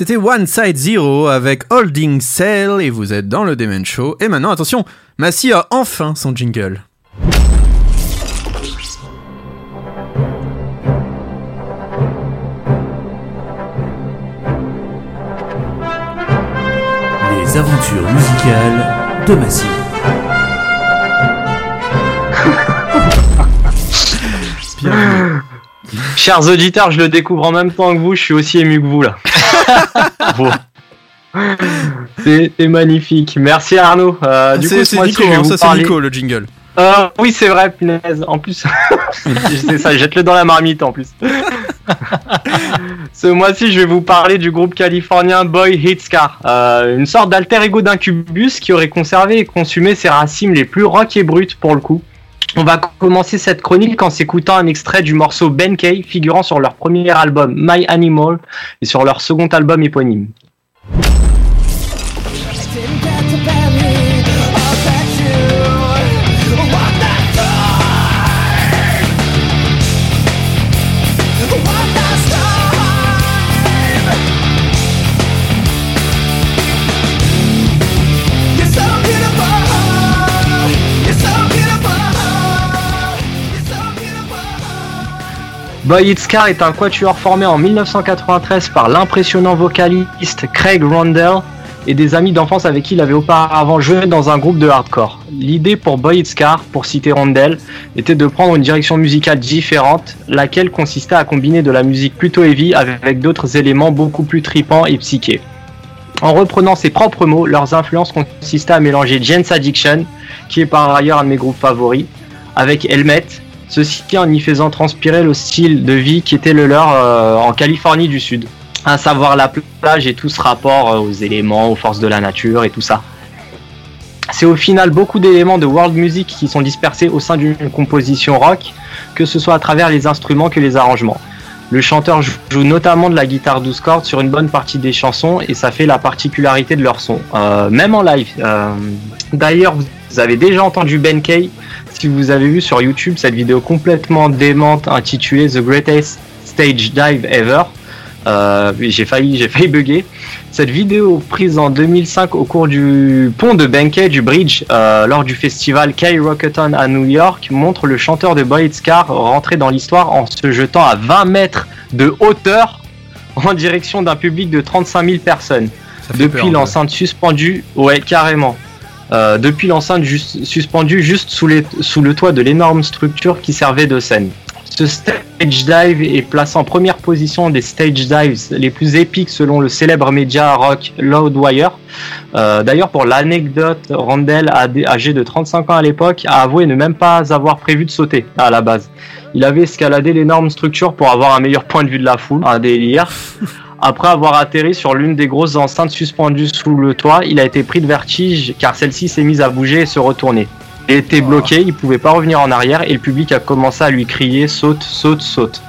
C'était One Side Zero avec Holding Cell et vous êtes dans le Demen Show. Et maintenant, attention, Massy a enfin son jingle. Les aventures musicales de Massy. Chers auditeurs, je le découvre en même temps que vous, je suis aussi ému que vous là. C'est magnifique. Merci Arnaud. Euh, du coup, C'est Nico, hein, ça c'est Nico le jingle. Euh, oui, c'est vrai, punaise. En plus, c'est ça, jette-le dans la marmite en plus. Ce mois-ci, je vais vous parler du groupe californien Boy Hits Car, euh, une sorte d'alter ego d'Incubus qui aurait conservé et consumé ses racines les plus rock et brutes pour le coup. On va commencer cette chronique en s'écoutant un extrait du morceau Ben K figurant sur leur premier album My Animal et sur leur second album éponyme. Boy It's Car est un quatuor formé en 1993 par l'impressionnant vocaliste Craig Rondell et des amis d'enfance avec qui il avait auparavant joué dans un groupe de hardcore. L'idée pour Boy It's Car, pour citer Rondell, était de prendre une direction musicale différente, laquelle consistait à combiner de la musique plutôt heavy avec d'autres éléments beaucoup plus tripants et psychés. En reprenant ses propres mots, leurs influences consistaient à mélanger Jane's Addiction, qui est par ailleurs un de mes groupes favoris, avec Helmet, ceci en y faisant transpirer le style de vie qui était le leur euh, en Californie du Sud, à savoir la plage et tout ce rapport euh, aux éléments, aux forces de la nature et tout ça. C'est au final beaucoup d'éléments de world music qui sont dispersés au sein d'une composition rock, que ce soit à travers les instruments que les arrangements. Le chanteur joue notamment de la guitare 12 cordes sur une bonne partie des chansons et ça fait la particularité de leur son, euh, même en live. D'ailleurs, vous avez déjà entendu Ben Kay si vous avez vu sur YouTube cette vidéo complètement démente intitulée The Greatest Stage Dive Ever. Euh, j'ai failli, j'ai failli bugger. Cette vidéo prise en 2005 au cours du pont de Benkei du Bridge euh, lors du festival K Rocketon à New York montre le chanteur de Boy It's Car rentrer dans l'histoire en se jetant à 20 mètres de hauteur en direction d'un public de 35 000 personnes. Depuis l'enceinte suspendue, ouais carrément. Euh, depuis l'enceinte juste- suspendue juste sous, les- sous le toit de l'énorme structure qui servait de scène. Ce stage dive est placé en première position des stage dives les plus épiques selon le célèbre média rock Loudwire. Euh, D'ailleurs, pour l'anecdote, Randall, â- âgé de 35 ans à l'époque, a avoué ne même pas avoir prévu de sauter à la base. Il avait escaladé l'énorme structure pour avoir un meilleur point de vue de la foule, un délire. Après avoir atterri sur l'une des grosses enceintes suspendues sous le toit, il a été pris de vertige car celle-ci s'est mise à bouger et se retourner. Il était bloqué, il pouvait pas revenir en arrière et le public a commencé à lui crier saute, saute, saute.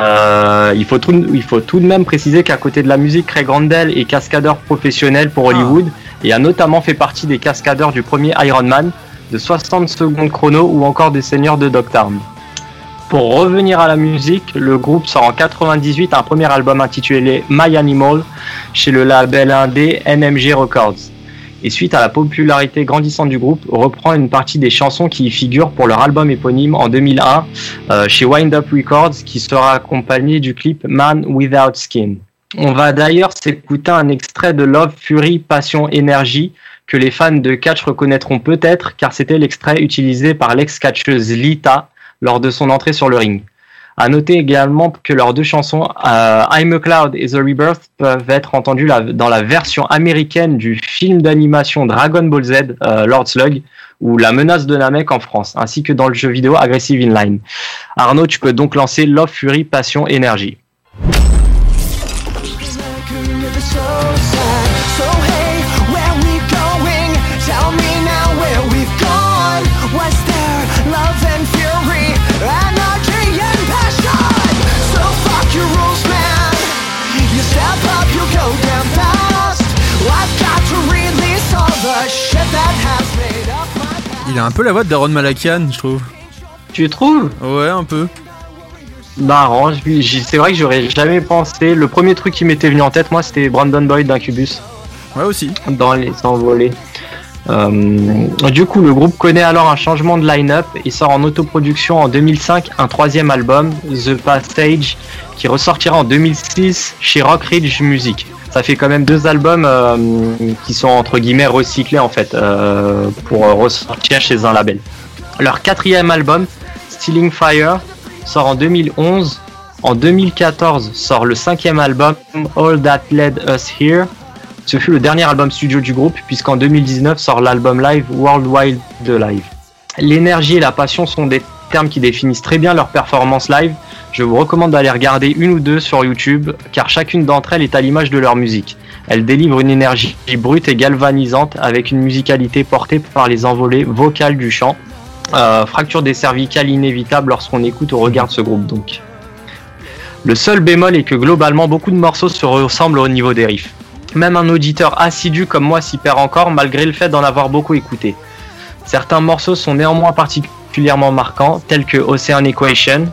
Euh, il, faut tout, il faut tout de même préciser qu'à côté de la musique, Craig Randall est cascadeur professionnel pour Hollywood et a notamment fait partie des cascadeurs du premier Iron Man, de 60 secondes chrono ou encore des Seigneurs de Dogtown. Pour revenir à la musique, le groupe sort en 98 un premier album intitulé My Animal chez le label indé NMG Records. Et suite à la popularité grandissante du groupe, reprend une partie des chansons qui y figurent pour leur album éponyme en 2001 euh, chez Wind Up Records qui sera accompagné du clip Man Without Skin. On va d'ailleurs s'écouter un extrait de Love, Fury, Passion, Énergie que les fans de catch reconnaîtront peut-être car c'était l'extrait utilisé par l'ex-catcheuse Lita lors de son entrée sur le ring. À noter également que leurs deux chansons euh, I'm a Cloud et The Rebirth peuvent être entendues la- dans la version américaine du film d'animation Dragon Ball Z euh, Lord Slug ou La menace de Namek en France, ainsi que dans le jeu vidéo Aggressive Inline. Arnaud, tu peux donc lancer Love, Fury, Passion, Énergie. Il a un peu la voix de Daron Malakian, je trouve. Tu trouves? Ouais, un peu. Marrant, c'est vrai que j'aurais jamais pensé. Le premier truc qui m'était venu en tête, moi, c'était Brandon Boyd d'Incubus. Ouais, aussi. Dans les envolés. Euh, du coup, le groupe connaît alors un changement de line-up et sort en autoproduction en 2005 un troisième album, The Passage, qui ressortira en 2006 chez Rock Ridge Music. Ça fait quand même deux albums euh, qui sont entre guillemets recyclés en fait euh, pour ressortir chez un label. Leur quatrième album, Stealing Fire, sort en 2011. En 2014 sort le cinquième album, All That Led Us Here. Ce fut le dernier album studio du groupe, puisqu'en 2019 sort l'album live World Wide de Live. L'énergie et la passion sont des termes qui définissent très bien leur performance live. Je vous recommande d'aller regarder une ou deux sur YouTube, car chacune d'entre elles est à l'image de leur musique. Elles délivrent une énergie brute et galvanisante, avec une musicalité portée par les envolées vocales du chant. Euh, fracture des cervicales inévitable lorsqu'on écoute ou regarde ce groupe donc. Le seul bémol est que globalement beaucoup de morceaux se ressemblent au niveau des riffs. Même un auditeur assidu comme moi s'y perd encore malgré le fait d'en avoir beaucoup écouté. Certains morceaux sont néanmoins particulièrement marquants, tels que Ocean Equation,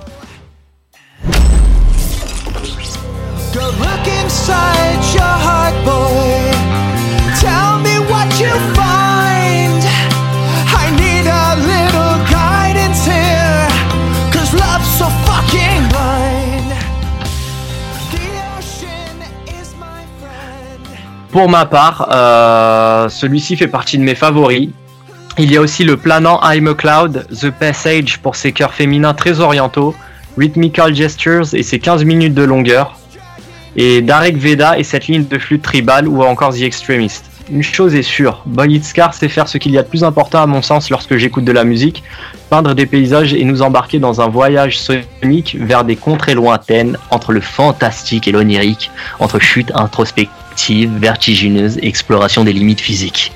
Pour ma part, euh, celui-ci fait partie de mes favoris. Il y a aussi le planant I'm a Cloud, The Passage pour ses chœurs féminins très orientaux, Rhythmical Gestures et ses 15 minutes de longueur, et Darek Veda et cette ligne de flûte tribale ou encore The Extremist. Une chose est sûre, Scar sait faire ce qu'il y a de plus important à mon sens lorsque j'écoute de la musique, peindre des paysages et nous embarquer dans un voyage sonique vers des contrées lointaines, entre le fantastique et l'onirique, entre chutes introspectives, vertigineuses et exploration des limites physiques.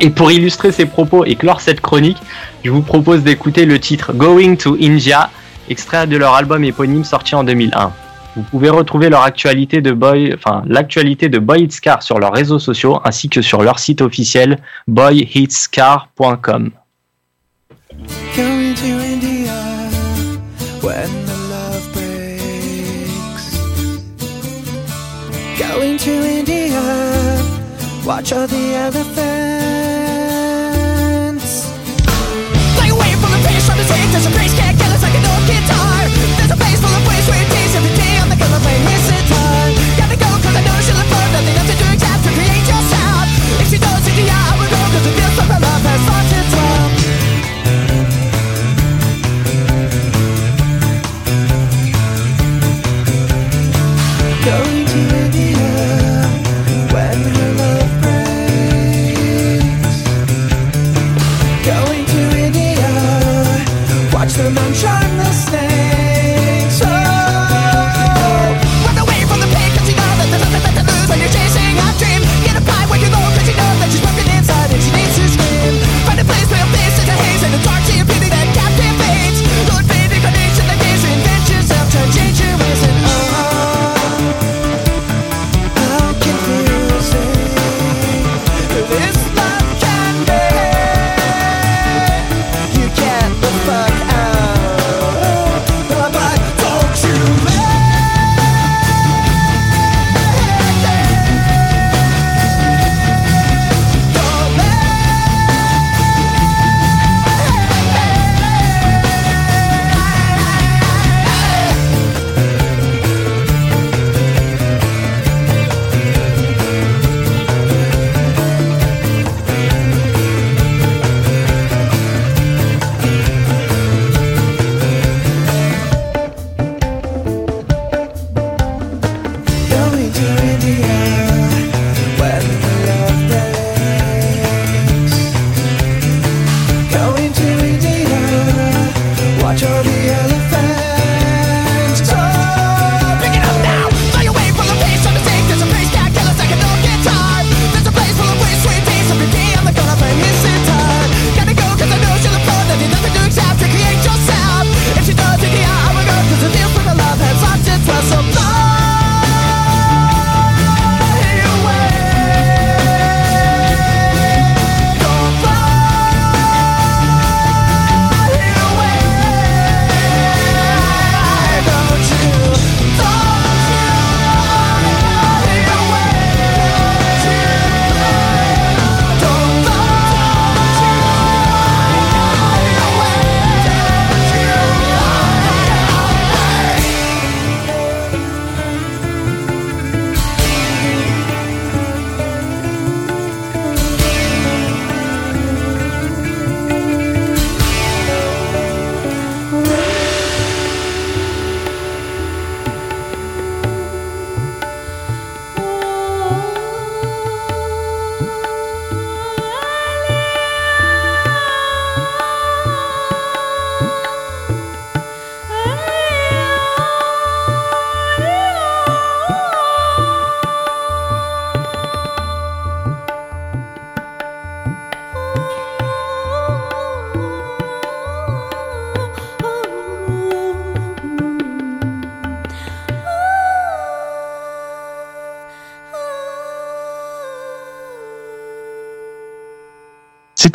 Et pour illustrer ces propos et clore cette chronique, je vous propose d'écouter le titre Going to India, extrait de leur album éponyme sorti en 2001. Vous pouvez retrouver l'actualité de Boy Hits Car sur leurs réseaux sociaux ainsi que sur leur site officiel boyhitscar.com.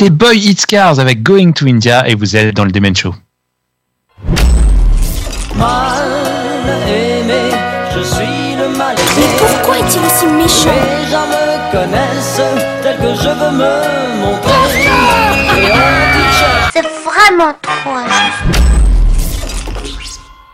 C'était Boy Eats Cars avec Going to India et vous êtes dans le Demen Show. Mal aimé, je suis le mal aimé. Mais pourquoi est-il aussi méchant? Les gens me connaissent tel que je veux me montrer. C'est vraiment trop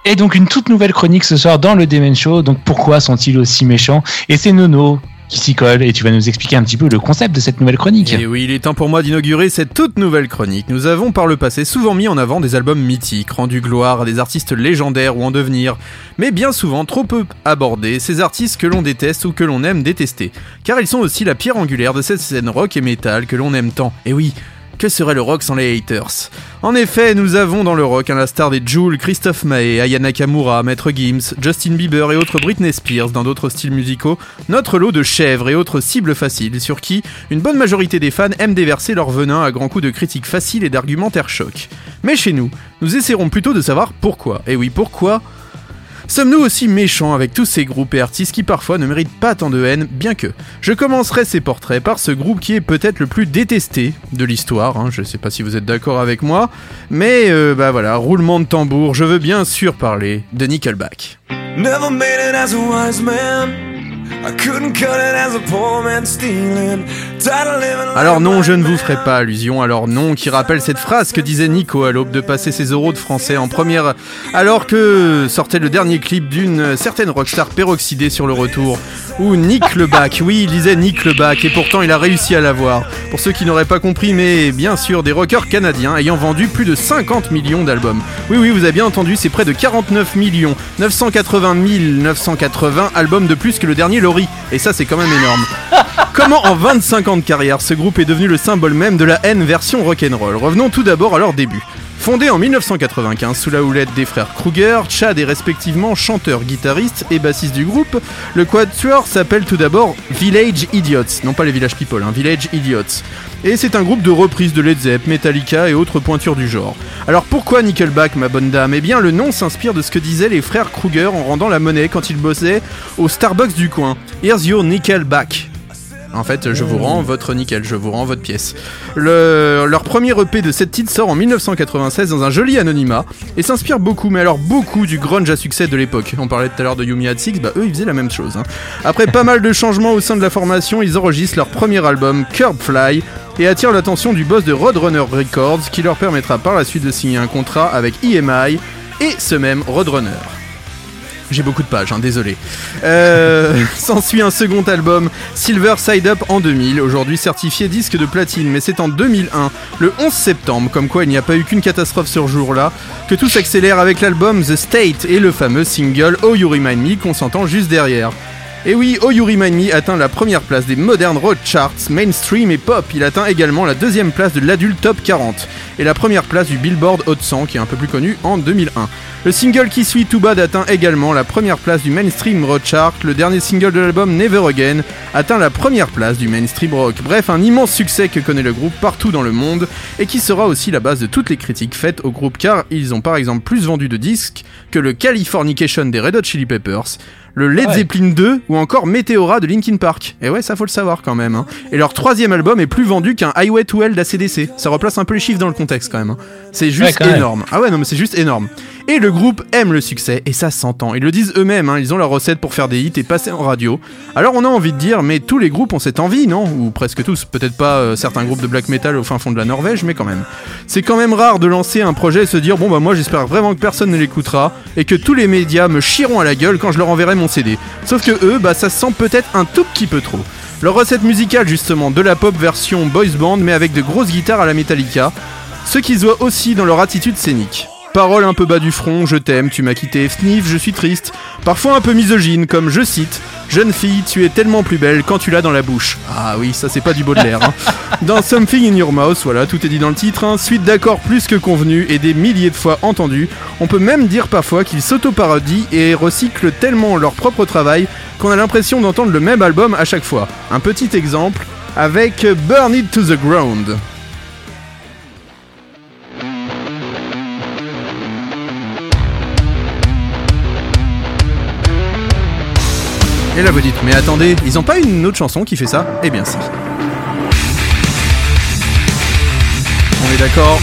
Et donc une toute nouvelle chronique ce soir dans le Demen Show. Donc pourquoi sont-ils aussi méchants? Et c'est Nono qui s'y colle et tu vas nous expliquer un petit peu le concept de cette nouvelle chronique. Et oui, il est temps pour moi d'inaugurer cette toute nouvelle chronique. Nous avons par le passé souvent mis en avant des albums mythiques, rendus gloire à des artistes légendaires ou en devenir, mais bien souvent trop peu abordés, ces artistes que l'on déteste ou que l'on aime détester. Car ils sont aussi la pierre angulaire de cette scène rock et metal que l'on aime tant. Et oui, que serait le rock sans les haters? En effet, nous avons dans le rock, à la star des Jules, Christophe Maé, Aya Nakamura, Maître Gims, Justin Bieber et autres Britney Spears dans d'autres styles musicaux, notre lot de chèvres et autres cibles faciles sur qui une bonne majorité des fans aiment déverser leur venin à grands coups de critiques faciles et d'argumentaires chocs. Mais chez nous, nous essaierons plutôt de savoir pourquoi. Et oui, pourquoi Sommes-nous aussi méchants avec tous ces groupes et artistes qui parfois ne méritent pas tant de haine, bien que Je commencerai ces portraits par ce groupe qui est peut-être le plus détesté de l'histoire, hein, je sais pas si vous êtes d'accord avec moi, mais euh, bah voilà, roulement de tambour, je veux bien sûr parler de Nickelback. Never made it as a wise man. I couldn't cut it as a poor man stealing. Tired of living Alors non, je ne vous ferai pas allusion, alors non, qui rappelle cette phrase que disait Nico à l'aube de passer ses euros de français en première, alors que sortait le dernier clip d'une certaine rockstar peroxydée sur le retour, ou Nick le bac, oui, il disait Nick le bac, et pourtant il a réussi à l'avoir. Pour ceux qui n'auraient pas compris, mais bien sûr, des rockers canadiens ayant vendu plus de 50 millions d'albums. Oui, oui, vous avez bien entendu, c'est près de 49 millions, 980 980 albums de plus que le dernier Et ça c'est quand même énorme. Comment en 25 ans de carrière ce groupe est devenu le symbole même de la haine version rock'n'roll? Revenons tout d'abord à leur début. Fondé en 1995 sous la houlette des frères Kruger, Chad est respectivement chanteur, guitariste et bassiste du groupe, le quatuor s'appelle tout d'abord Village Idiots, non pas les Village People, hein, Village Idiots. Et c'est un groupe de reprises de Led Zepp, Metallica et autres pointures du genre. Alors pourquoi Nickelback, ma bonne dame? Eh bien le nom s'inspire de ce que disaient les frères Kruger en rendant la monnaie quand ils bossaient au Starbucks du coin. Here's your Nickelback. En fait, je vous rends votre nickel, je vous rends votre pièce. Le- leur premier EP de cette titre sort en 1996 dans un joli anonymat et s'inspire beaucoup, mais alors beaucoup du grunge à succès de l'époque. On parlait tout à l'heure de Yumi Had Six, bah eux ils faisaient la même chose. hein. Après pas mal de changements au sein de la formation, ils enregistrent leur premier album, Curbfly, et attirent l'attention du boss de Roadrunner Records qui leur permettra par la suite de signer un contrat avec EMI et ce même Roadrunner. J'ai beaucoup de pages, hein, désolé. Euh, S'ensuit un second album, Silver Side Up en 2000, aujourd'hui certifié disque de platine, mais c'est en 2001, le 11 septembre, comme quoi il n'y a pas eu qu'une catastrophe ce jour-là, que tout s'accélère avec l'album The State et le fameux single Oh You Remind Me qu'on s'entend juste derrière. Et oui, Oh You Me atteint la première place des Modern Road Charts, mainstream et pop. Il atteint également la deuxième place de l'Adult Top 40 et la première place du Billboard Hot 100 qui est un peu plus connu en 2001. Le single qui suit Too Bad atteint également la première place du mainstream rock chart. Le dernier single de l'album Never Again atteint la première place du mainstream rock. Bref, un immense succès que connaît le groupe partout dans le monde et qui sera aussi la base de toutes les critiques faites au groupe car ils ont par exemple plus vendu de disques que le Californication des Red Hot Chili Peppers, le Led Ouais. Zeppelin 2 ou encore Meteora de Linkin Park. Et ouais, ça faut le savoir quand même. hein. Et leur troisième album est plus vendu qu'un Highway to Hell d'ACDC. Ça replace un peu les chiffres dans le contexte quand même. hein. C'est Ouais, juste même. énorme. Ah ouais, non mais c'est juste énorme. Et le groupe aime le succès, et ça s'entend. Ils le disent eux-mêmes, hein, ils ont leur recette pour faire des hits et passer en radio. Alors on a envie de dire, mais tous les groupes ont cette envie, non? Ou presque tous, peut-être pas euh, certains groupes de black metal au fin fond de la Norvège, mais quand même. C'est quand même rare de lancer un projet et se dire, bon bah moi j'espère vraiment que personne ne l'écoutera, et que tous les médias me chieront à la gueule quand je leur enverrai mon CD. Sauf que eux, bah ça se sent peut-être un tout petit peu trop. Leur recette musicale justement, de la pop version boys band, mais avec de grosses guitares à la Metallica, ce qui se voit aussi dans leur attitude scénique. Paroles un peu bas du front, je t'aime, tu m'as quitté, sniff, je suis triste. Parfois un peu misogyne, comme je cite Jeune fille, tu es tellement plus belle quand tu l'as dans la bouche. Ah oui, ça c'est pas du Baudelaire. Hein. Dans Something in Your Mouth, voilà, tout est dit dans le titre, hein, suite d'accords plus que convenus et des milliers de fois entendus. On peut même dire parfois qu'ils s'auto-parodient et recyclent tellement leur propre travail qu'on a l'impression d'entendre le même album à chaque fois. Un petit exemple avec Burn It to the Ground. Et là vous dites, mais attendez, ils ont pas une autre chanson qui fait ça? Eh bien si. on est d'accord.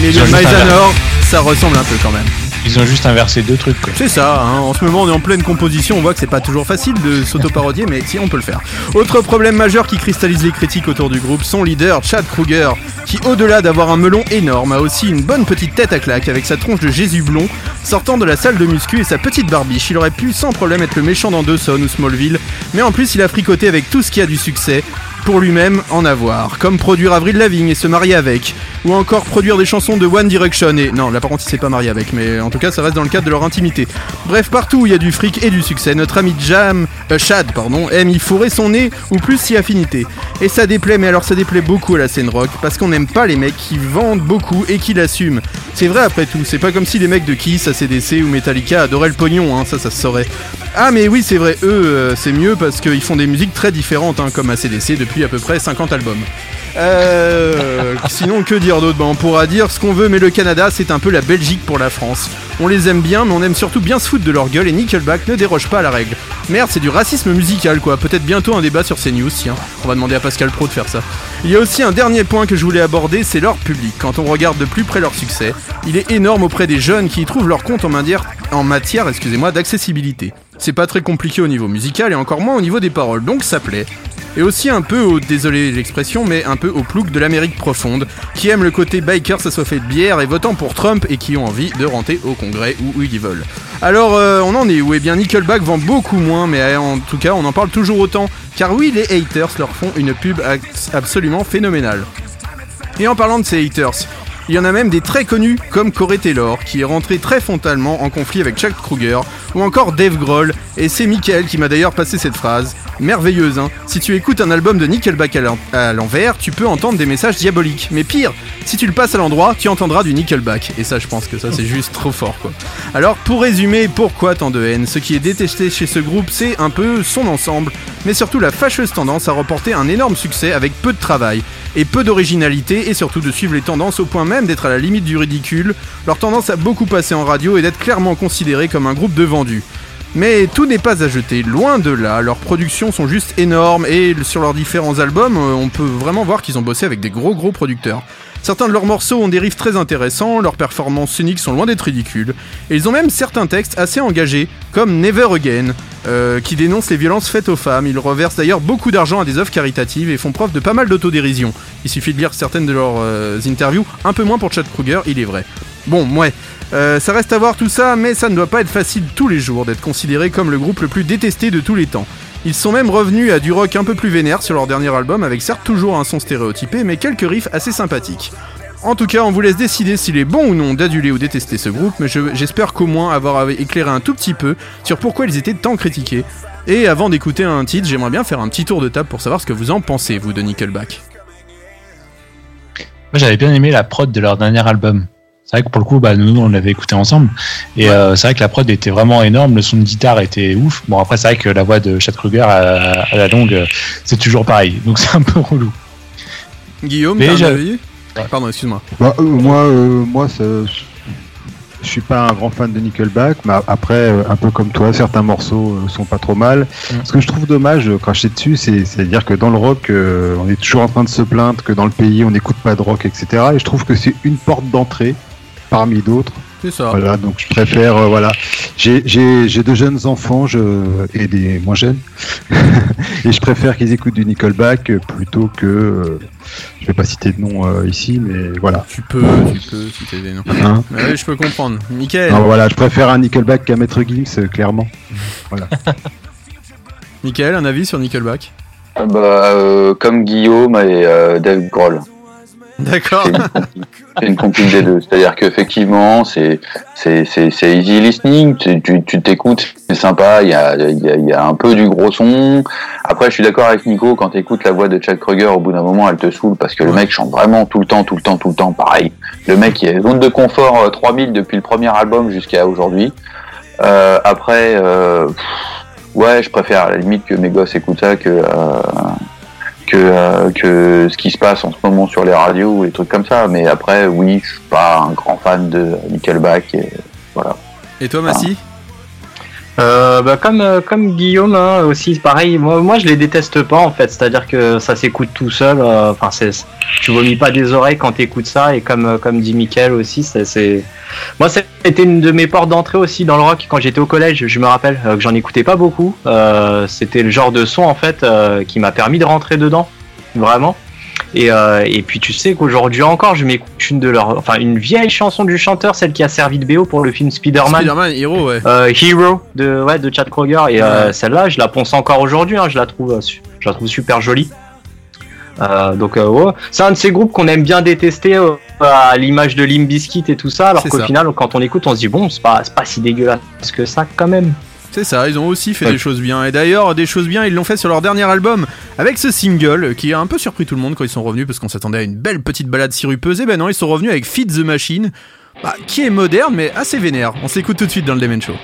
Mais le Maisanor, ça ressemble un peu quand même. Ils ont juste inversé deux trucs. Quoi. C'est ça, hein. en ce moment on est en pleine composition, on voit que c'est pas toujours facile de s'auto-parodier, mais si on peut le faire. Autre problème majeur qui cristallise les critiques autour du groupe, son leader, Chad Kruger, qui au-delà d'avoir un melon énorme, a aussi une bonne petite tête à claque avec sa tronche de Jésus blond, sortant de la salle de muscu et sa petite barbiche. Il aurait pu sans problème être le méchant dans Dawson ou Smallville, mais en plus il a fricoté avec tout ce qui a du succès pour lui-même en avoir, comme produire Avril Lavigne et se marier avec, ou encore produire des chansons de One Direction et non là par contre il s'est pas marié avec, mais en tout cas ça reste dans le cadre de leur intimité. Bref partout où il y a du fric et du succès, notre ami Jam, euh, Chad pardon, aime y fourrer son nez ou plus si affinité. Et ça déplaît, mais alors ça déplaît beaucoup à la scène rock parce qu'on n'aime pas les mecs qui vendent beaucoup et qui l'assument. C'est vrai après tout, c'est pas comme si les mecs de Kiss, ACDC ou Metallica adoraient le pognon, hein, ça ça se saurait. Ah mais oui c'est vrai, eux euh, c'est mieux parce qu'ils font des musiques très différentes hein, comme ACDC depuis à peu près 50 albums. Euh, sinon que dire d'autre? Bah, On pourra dire ce qu'on veut mais le Canada c'est un peu la Belgique pour la France. On les aime bien mais on aime surtout bien se foutre de leur gueule et Nickelback ne déroge pas à la règle. Merde c'est du racisme musical quoi, peut-être bientôt un débat sur CNews tiens. On va demander à Pascal Pro de faire ça. Il y a aussi un dernier point que je voulais aborder, c'est leur public. Quand on regarde de plus près leur succès, il est énorme auprès des jeunes qui y trouvent leur compte en matière, en matière excusez-moi, d'accessibilité. C'est pas très compliqué au niveau musical et encore moins au niveau des paroles, donc ça plaît. Et aussi un peu au, désolé l'expression, mais un peu au plouc de l'Amérique profonde, qui aime le côté biker s'assoiffé de bière et votant pour Trump et qui ont envie de rentrer au Congrès où ils veulent. Alors euh, on en est où? Eh bien Nickelback vend beaucoup moins, mais euh, en tout cas on en parle toujours autant, car oui les haters leur font une pub absolument phénoménale. Et en parlant de ces haters, il y en a même des très connus comme Corey Taylor qui est rentré très frontalement en conflit avec Chuck Kruger ou encore Dave Grohl et c'est Michael qui m'a d'ailleurs passé cette phrase merveilleuse hein. Si tu écoutes un album de Nickelback à l'en- à l'envers, tu peux entendre des messages diaboliques. Mais pire, si tu le passes à l'endroit, tu entendras du Nickelback. Et ça, je pense que ça, c'est juste trop fort, quoi. Alors, pour résumer, pourquoi tant de haine? Ce qui est détesté chez ce groupe, c'est un peu son ensemble, mais surtout la fâcheuse tendance à reporter un énorme succès avec peu de travail et peu d'originalité et surtout de suivre les tendances au point même d'être à la limite du ridicule. Leur tendance à beaucoup passer en radio et d'être clairement considéré comme un groupe de vendus. Mais tout n'est pas à jeter, loin de là, leurs productions sont juste énormes et sur leurs différents albums, euh, on peut vraiment voir qu'ils ont bossé avec des gros gros producteurs. Certains de leurs morceaux ont des riffs très intéressants, leurs performances scéniques sont loin d'être ridicules, et ils ont même certains textes assez engagés, comme Never Again, euh, qui dénonce les violences faites aux femmes. Ils reversent d'ailleurs beaucoup d'argent à des œuvres caritatives et font preuve de pas mal d'autodérision. Il suffit de lire certaines de leurs euh, interviews, un peu moins pour Chad Kruger, il est vrai. Bon, ouais, euh, ça reste à voir tout ça, mais ça ne doit pas être facile tous les jours d'être considéré comme le groupe le plus détesté de tous les temps. Ils sont même revenus à du rock un peu plus vénère sur leur dernier album, avec certes toujours un son stéréotypé, mais quelques riffs assez sympathiques. En tout cas, on vous laisse décider s'il est bon ou non d'aduler ou détester ce groupe, mais je- j'espère qu'au moins avoir éclairé un tout petit peu sur pourquoi ils étaient tant critiqués. Et avant d'écouter un titre, j'aimerais bien faire un petit tour de table pour savoir ce que vous en pensez, vous, de Nickelback. Moi, j'avais bien aimé la prod de leur dernier album. C'est vrai que pour le coup, bah, nous, on l'avait écouté ensemble. Et euh, c'est vrai que la prod était vraiment énorme. Le son de guitare était ouf. Bon, après, c'est vrai que la voix de Chad Kruger à, à la longue, euh, c'est toujours pareil. Donc, c'est un peu relou. Guillaume, Mais t'as un j'avais- avis? Pardon, excuse-moi. Bah, euh, moi, euh, moi, ça- je suis pas un grand fan de Nickelback, mais après, un peu comme toi, certains morceaux sont pas trop mal. Ce que je trouve dommage, euh, cracher dessus, c'est c'est à dire que dans le rock, on est toujours en train de se plaindre que dans le pays, on n'écoute pas de rock, etc. Et je trouve que c'est une porte d'entrée parmi d'autres. C'est ça. Voilà, donc je préfère, euh, voilà. J'ai- J'ai j'ai deux jeunes enfants je, et des moins jeunes. et je préfère qu'ils écoutent du Nickelback euh, plutôt que. euh, je vais pas citer de nom euh, ici, mais voilà. Tu peux, tu peux citer des noms. Hein? Ouais, je peux comprendre. Michael, Alors voilà, je préfère un Nickelback qu'un Maître Gims, euh, clairement. Voilà. Michael, un avis sur Nickelback? Ah Bah, euh, comme Guillaume et euh, Dave Grohl. D'accord. C'est une compil des deux. C'est-à-dire qu'effectivement, c'est c'est c'est c'est easy listening. Tu t'écoutes, c'est sympa. Il y a il y a y a un peu du gros son. Après, je suis d'accord avec Nico. Quand tu écoutes la voix de Chad Kruger, au bout d'un moment, elle te saoule parce que le mec chante vraiment tout le temps, tout le temps, tout le temps. Pareil. Le mec, il a zone de confort euh, 3000 depuis le premier album jusqu'à aujourd'hui. Euh, après, euh, pff, ouais, je préfère à la limite que mes gosses écoutent ça que euh, que, euh, que ce qui se passe en ce moment sur les radios ou des trucs comme ça. Mais après, oui, je suis pas un grand fan de Nickelback. Et voilà. Et toi, Massy? Euh, bah, comme, euh, comme Guillaume hein, aussi, pareil. Moi, moi, je les déteste pas en fait. C'est-à-dire que ça s'écoute tout seul. euh, Enfin, c'est, tu vomis pas des oreilles quand t'écoutes ça. Et comme, euh, comme dit Mickaël aussi, c'est, c'est, moi, c'était une de mes portes d'entrée aussi dans le rock quand j'étais au collège. Je me rappelle euh, que j'en écoutais pas beaucoup. Euh, c'était le genre de son en fait euh, qui m'a permis de rentrer dedans, vraiment. Et, euh, et puis tu sais qu'aujourd'hui encore, je m'écoute une de leurs, enfin une vieille chanson du chanteur, celle qui a servi de BO pour le film Spider-Man. Spider-Man, Hero, ouais. Euh, Hero de ouais de Chad Kroger et euh, celle-là je la ponce encore aujourd'hui hein, je la trouve je la trouve super jolie Euh, donc euh, ouais. c'est un de ces groupes qu'on aime bien détester euh, à l'image de Limp Bizkit et tout ça alors qu'au final quand on écoute on se dit bon c'est pas c'est pas si dégueulasse que ça quand même C'est ça, ils ont aussi fait Ouais. des choses bien. Et d'ailleurs, des choses bien, ils l'ont fait sur leur dernier album, avec ce single qui a un peu surpris tout le monde quand ils sont revenus, parce qu'on s'attendait à une belle petite balade sirupeuse. Et ben non, ils sont revenus avec Feed the Machine, bah, qui est moderne, mais assez vénère. On s'écoute tout de suite dans le Demen Show.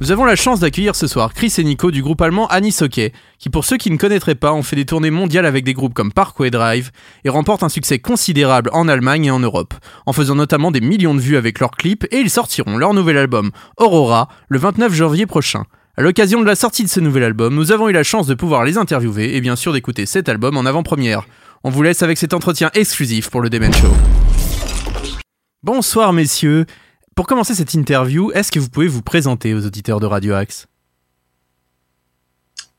Nous avons la chance d'accueillir ce soir Chris et Nico du groupe allemand Anis Hockey, qui pour ceux qui ne connaîtraient pas ont fait des tournées mondiales avec des groupes comme Parkway Drive et remportent un succès considérable en Allemagne et en Europe, en faisant notamment des millions de vues avec leurs clips et ils sortiront leur nouvel album Aurora le 29 janvier prochain. À l'occasion de la sortie de ce nouvel album, nous avons eu la chance de pouvoir les interviewer et bien sûr d'écouter cet album en avant-première. On vous laisse avec cet entretien exclusif pour le Demen Show. Bonsoir messieurs. Pour commencer cette interview, est-ce que vous pouvez vous présenter aux auditeurs de Radio Axe?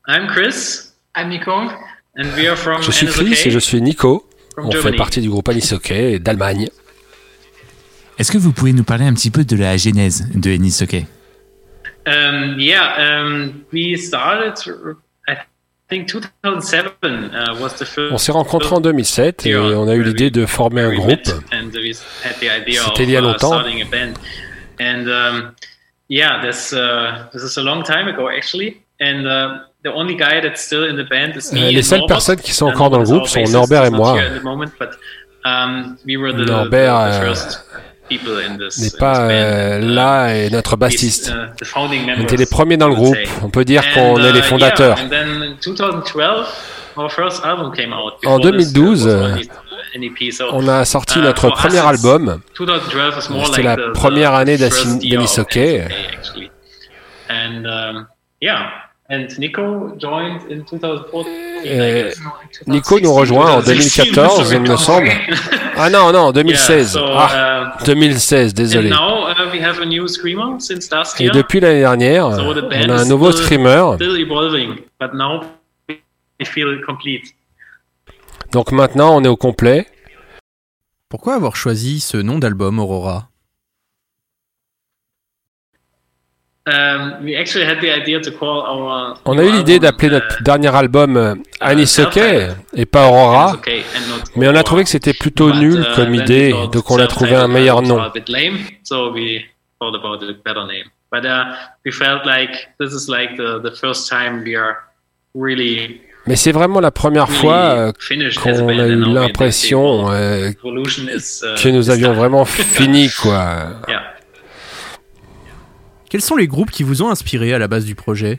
I'm Chris. I'm Nico. And we are from Je suis Chris et je suis Nico. On fait partie du groupe Anis Hockey d'Allemagne. Est-ce que vous pouvez nous parler un petit peu de la genèse de Ennis Hockey Um, yeah, um, we started, On s'est rencontrés en 2007 et on a eu l'idée de former un groupe. C'était il y a uh, longtemps. starting a band. And yeah, this, uh, this is a long time ago actually. And uh, the only guy that's still in the band is me and les seules personnes qui sont Uh, encore dans le groupe sont Norbert et moi. um, Norbert, N'est pas euh, uh, là et notre bassiste. uh, On était les premiers dans le groupe. On peut dire qu'on est les uh, fondateurs. yeah, and then in 2012, our first album came out. En Before this, there 2012, was euh, only an EP, so, On a sorti notre premier album. 2012 is more C'était la première année d'Assin- Hockey. And Nico joined in 2014. I Et guess. Nico nous rejoint en 2014, il me semble. Ah non, non, 2016. Yeah, so, Ah, uh, 2016, désolé. Uh, we have a new screamer since last Et year. depuis l'année dernière, on a un is nouveau still- streamer. Still evolving, but now we feel complete. Donc maintenant, on est au complet. Pourquoi avoir choisi ce nom d'album Aurora? Um, we actually had the idea to call our On a eu l'idée d'appeler notre dernier album euh, Anis Hockey et pas Aurora, Okay, mais on a trouvé que c'était plutôt But, nul uh, comme idée, donc on a trouvé un meilleur nom. A bit lame, so we thought about a better name. But uh, we felt like this is like the, the first time we are really Mais c'est vraiment la première fois euh, qu'on a eu l'impression euh, uh, que nous avions vraiment fini, quoi. Yeah. Quels sont les groupes qui vous ont inspiré à la base du projet?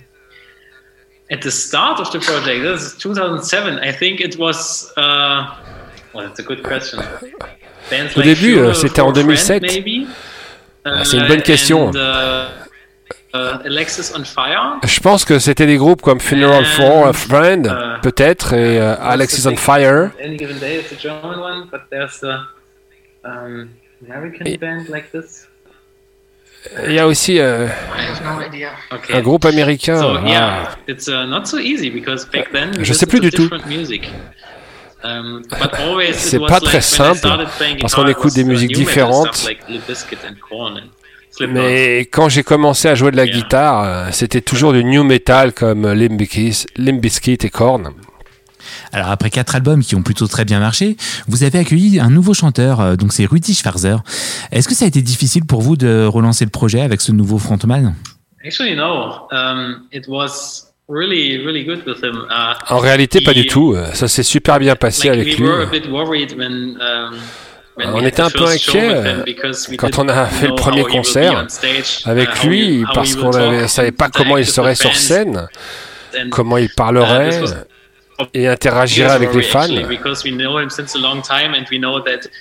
At the start of the project, this is 2007. I think it was. Uh, well, that's a good question. Bands Au like début, euh, c'était en a Friend, 2007. maybe? Ah, c'est une bonne question. And, uh, uh, Alexis on Fire. Je pense que c'était des groupes comme Funeral for a Friend, peut-être, et euh, Alexis on Fire. Any given day, it's a German one, but there's a um, American band like this. Il y a aussi euh. Okay. un groupe américain. So ah, yeah, it's uh, not so easy because back then Je we sais plus du tout. Um, C'est pas très simple, parce qu'on écoute des uh, musiques différentes. like. Mais quand j'ai commencé à jouer de la guitare, euh, c'était toujours du new metal comme Limp Bizkit et Korn. Alors après quatre albums qui ont plutôt très bien marché, vous avez accueilli un nouveau chanteur, euh, donc c'est Rudy Schwarzer. Est-ce que ça a été difficile pour vous de relancer le projet avec ce nouveau frontman? Actually, no. Um, it was really, really good with him. Uh, En réalité, pas du tout. Ça s'est super bien passé like, avec we lui. were a bit worried when, um, On était the un peu inquiet with him because we quand on didn't a fait le know premier how he would be concert on stage, uh, avec how lui parce qu'on would ne savait pas comment il serait sur scène, comment il uh, parlerait et interagirait avec les fans.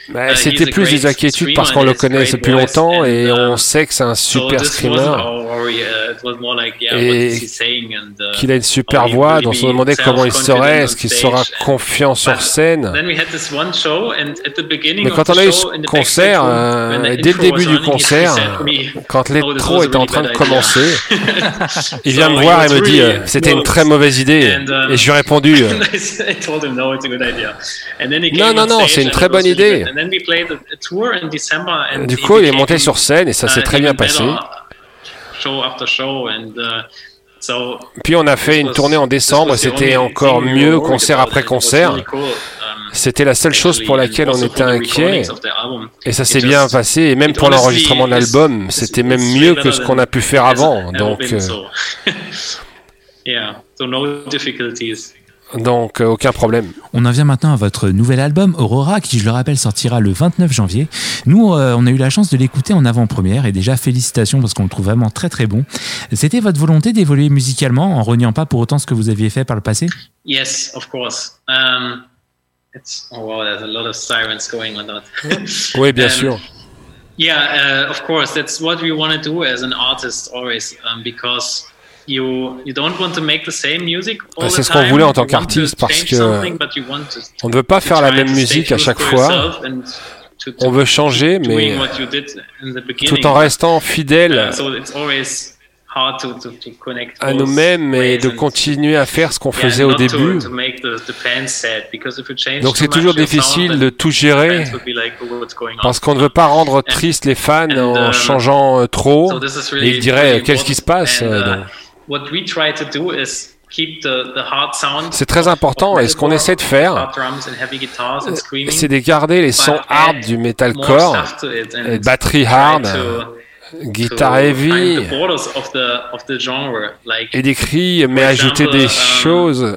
Bah, C'était plus des inquiétudes parce qu'on le connaît depuis longtemps et on sait que c'est un super streamer. uh, Et uh, qu'il a une super voix, be on se demandait comment il serait, est-ce qu'il sera confiant sur scène? Mais quand on a eu ce concert, euh, dès le début du concert, quand "Oh, l'intro était en train de bad idea." commencer, il vient me voir et me dit euh, c'était une très mauvaise idée. Um, Et je lui ai répondu I told him no, it's a good idea. And then he Non, came non, on non, c'est une très bonne idée. good. And then we played a, a tour in December and Du coup, il est monté sur scène et ça s'est très bien passé. better Show after show and uh, so Puis on a fait une tournée en décembre et c'était encore mieux concert après concert. C'était la seule chose pour laquelle on était inquiet. Et ça s'est bien passé. Et même pour l'enregistrement de l'album, c'était même mieux que ce qu'on a pu faire avant. Donc, euh, Donc, euh, aucun problème. On en vient maintenant à votre nouvel album Aurora qui, je le rappelle, sortira le 29 janvier. Nous, euh, on a eu la chance de l'écouter en avant-première et déjà félicitations parce qu'on le trouve vraiment très très bon. C'était votre volonté d'évoluer musicalement en reniant pas pour autant ce que vous aviez fait par le passé? Yes, of course. Um, it's oh wow, there's a lot of sirens going on that. Oui, bien Um, sûr. Yeah, uh, of course. That's what we want to do as an artist always, um, because you you don't want to make the same music all C'est the ce qu'on voulait en tant qu'artiste parce que on ne veut pas faire la même musique à chaque fois. On veut changer, mais tout en restant fidèle à nous-mêmes et de continuer à faire ce qu'on faisait au début. to make the- the fans sad, because if you change Donc c'est toujours difficile de tout gérer "Oh, what's going on?" parce qu'on ne veut pas rendre triste les fans en um, changeant euh, trop et ils diraient really qu'est-ce qui se passe euh, uh, donc. What we try to do is keep the, the hard sound C'est très important et ce qu'on essaie de faire, c'est de garder les sons hard du metalcore, batterie hard, guitare heavy et des cris, mais ajouter des um, choses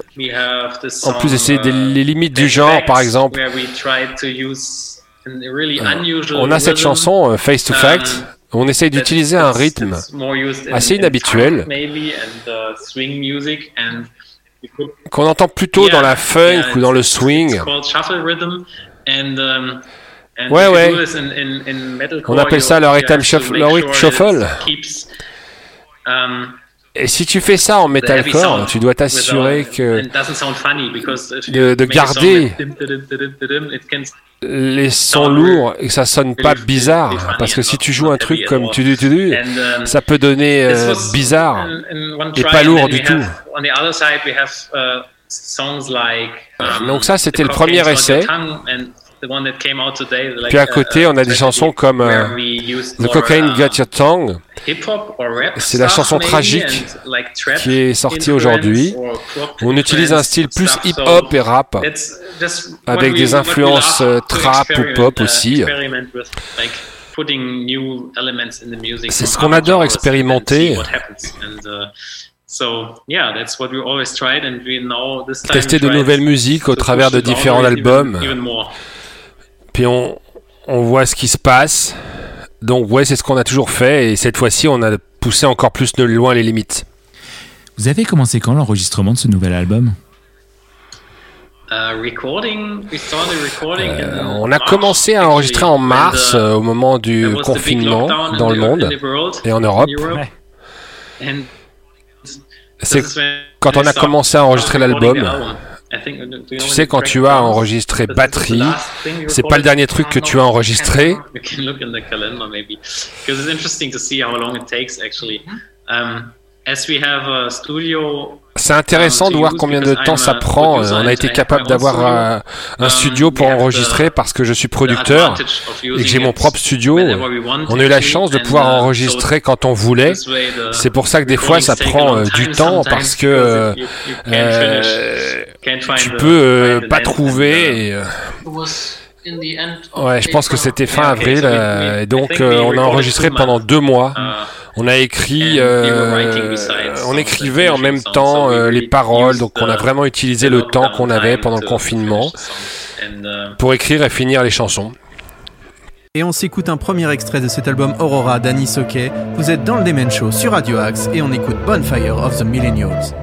en plus song, d'essayer des- uh, les limites du genre, par exemple. where we tried to use a really unusual On a cette chanson euh, Face to um, Fact. On essaye d'utiliser un rythme assez in inhabituel uh, qu'on entend plutôt dans la funk ou dans le swing. Um, Ouais, ouais. On appelle ça le rhythm to shuffle- um, Et si tu fais ça en metalcore, tu dois t'assurer que de, garder les sons lourds et que ça sonne pas bizarre. Parce que si tu joues un truc comme tu tu tu And, um, ça peut donner euh, bizarre et pas lourd du tout. uh, um, Donc ça, c'était The le premier essai. Puis à uh, côté, on a des uh, chansons comme euh, The Cocaine uh, Got Your Tongue, hip-hop or rap C'est la chanson tragique qui est sortie aujourd'hui. On utilise un style plus hip-hop et rap, avec des influences euh, trap ou experiment, pop uh, aussi. C'est ce qu'on adore expérimenter. uh, tester de nouvelles musiques au travers de différents albums. Puis on, on voit ce qui se passe. Donc ouais, c'est ce qu'on a toujours fait et cette fois-ci, on a poussé encore plus de loin les limites. Vous avez commencé quand l'enregistrement de ce nouvel album? Uh, recording, we started recording in Euh, On a March, commencé à enregistrer en mars and, uh, euh, au moment du confinement dans le monde et en Europe. C'est quand on a started commencé à enregistrer l'album. Tu sais, quand tu as enregistré batterie, c'est pas le dernier truc que tu as enregistré. Um, as we have a studio C'est intéressant de voir combien de temps ça prend. Euh, On a été capable d'avoir euh, un studio pour enregistrer parce que je suis producteur et que j'ai mon propre studio. On a eu la chance de pouvoir enregistrer quand on voulait. C'est pour ça que des fois ça prend euh, du temps parce que euh, tu peux euh, pas trouver. euh, Ouais, je pense que c'était fin avril euh, et donc euh, on a enregistré pendant deux mois. On a écrit, euh, on écrivait en même temps euh, les paroles, donc on a vraiment utilisé le temps qu'on avait pendant le confinement pour écrire et finir les chansons. Et on s'écoute un premier extrait de cet album Aurora d'Annie Soke. Vous êtes dans le Demen Show sur Radio Axe et on écoute Bonfire of the Millennials.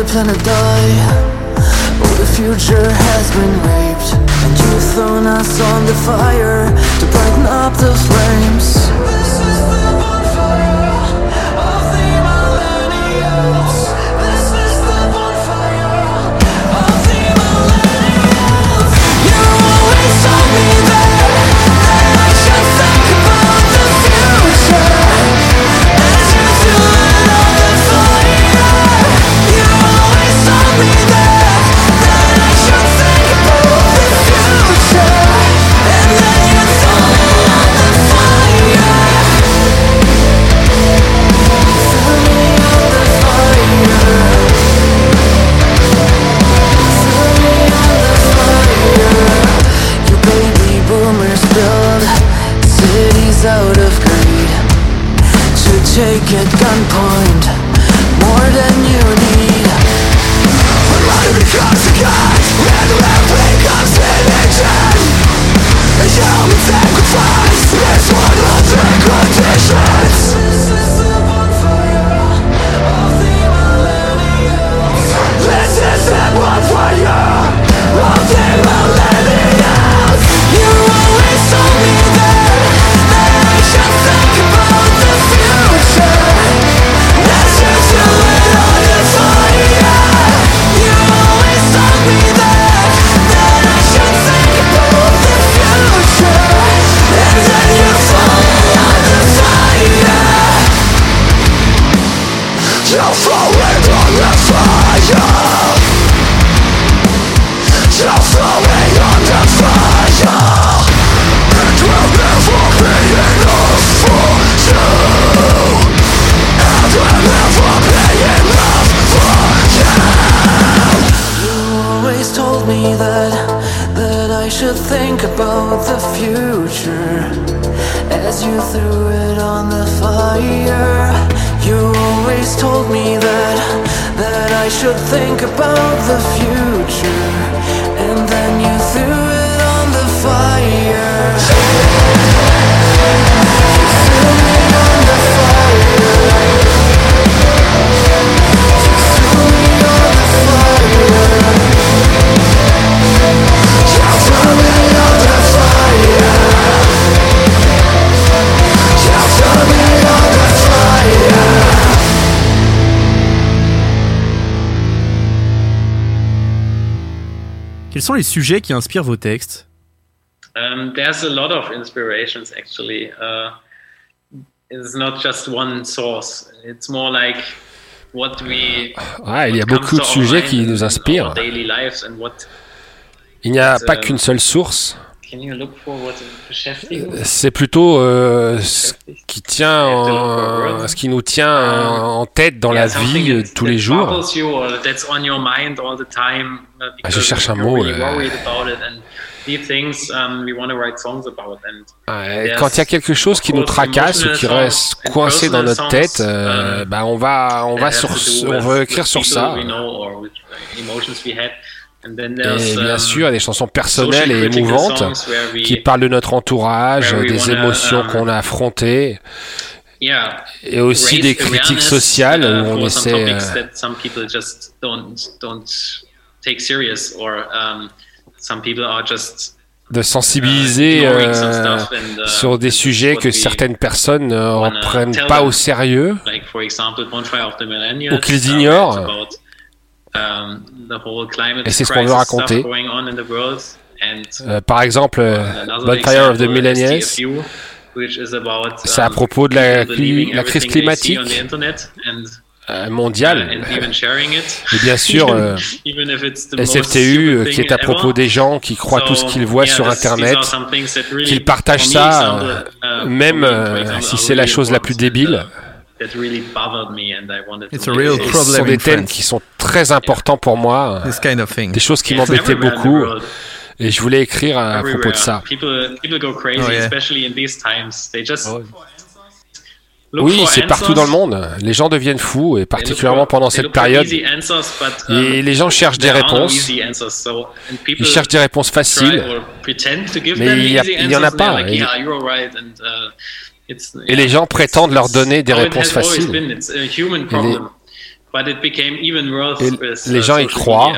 The planet die. Oh, the future has been raped And you've thrown us on the fire To brighten up the flames. This is the bonfire take at gunpoint more than you need. When money becomes a gun and love becomes religion, human sacrifice is one of the conditions. Sont les sujets qui inspirent vos textes Um, there's a lot of inspirations actually. Uh, it's not just one source. It's more like what we. Ouais, il y a beaucoup de sujets qui nous in inspirent. our daily lives and what. Il n'y a pas um, qu'une seule source. Can you look for what beschäftigen? C'est plutôt euh, ce qui tient, en- ce qui nous tient en en tête dans la Yeah, vie euh, tous les jours. uh, Ah, je cherche un mot, really things um, there's, Quand il y a quelque chose qui nous tracasse ou qui reste coincé dans notre songs, tête, euh, um, bah on va on va sur on va écrire sur ça. Uh, Et bien um, sûr, il y a des chansons personnelles et émouvantes qui parlent de notre entourage, des émotions um, qu'on a affrontées, et aussi des critiques sociales uh, où on essaie. euh, um, de sensibiliser some euh, uh, sur des sujets que certaines personnes ne wanna reprennent tell pas au sérieux. Ou qu'ils uh, ignorent. Et c'est ce qu'on veut raconter. Euh, par exemple, euh, another Bonfire of the Millennials, c'est à um, propos de la, cli- crise climatique euh, uh, mondiale. it. Et bien sûr, euh, SFTU, euh, qui est à propos des gens qui croient tout ce qu'ils voient sur Internet, qu'ils partagent ça, euh, uh, même euh, si c'est la chose la plus débile. That really bothered me and I wanted It's to a real it- Et ce problem sont des in thèmes qui sont très importants pour moi, This kind of thing. des choses qui m'embêtaient beaucoup, et je voulais écrire à, propos de ça. People, people go crazy, Oh, yeah. especially in these times. They just look Oui, c'est partout dans le monde. Les gens deviennent fous, et particulièrement for- pendant cette période. but, um, Et les gens cherchent des réponses. Ils cherchent des réponses faciles. or pretend to give Mais them il y a- easy il y en a pas. like, Et- Et les gens prétendent leur donner des réponses faciles. Et les- problem. But it became even worse Et with, les gens y croient.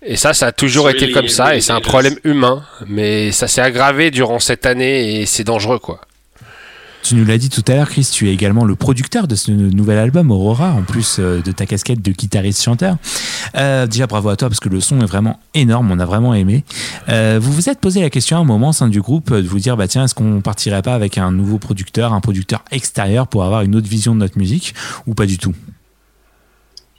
Et ça, ça a toujours été comme ça, et c'est un problème humain. Mais ça s'est aggravé durant cette année, et c'est dangereux, quoi. Tu nous l'as dit tout à l'heure, Chris, tu es également le producteur de ce nouvel album, Aurora, en plus euh, de ta casquette de guitariste-chanteur. Euh, déjà, bravo à toi, parce que le son est vraiment énorme, on a vraiment aimé. Euh, vous vous êtes posé la question à un moment au sein du groupe de vous dire, bah tiens, est-ce qu'on partirait pas avec un nouveau producteur, un producteur extérieur pour avoir une autre vision de notre musique, ou pas du tout?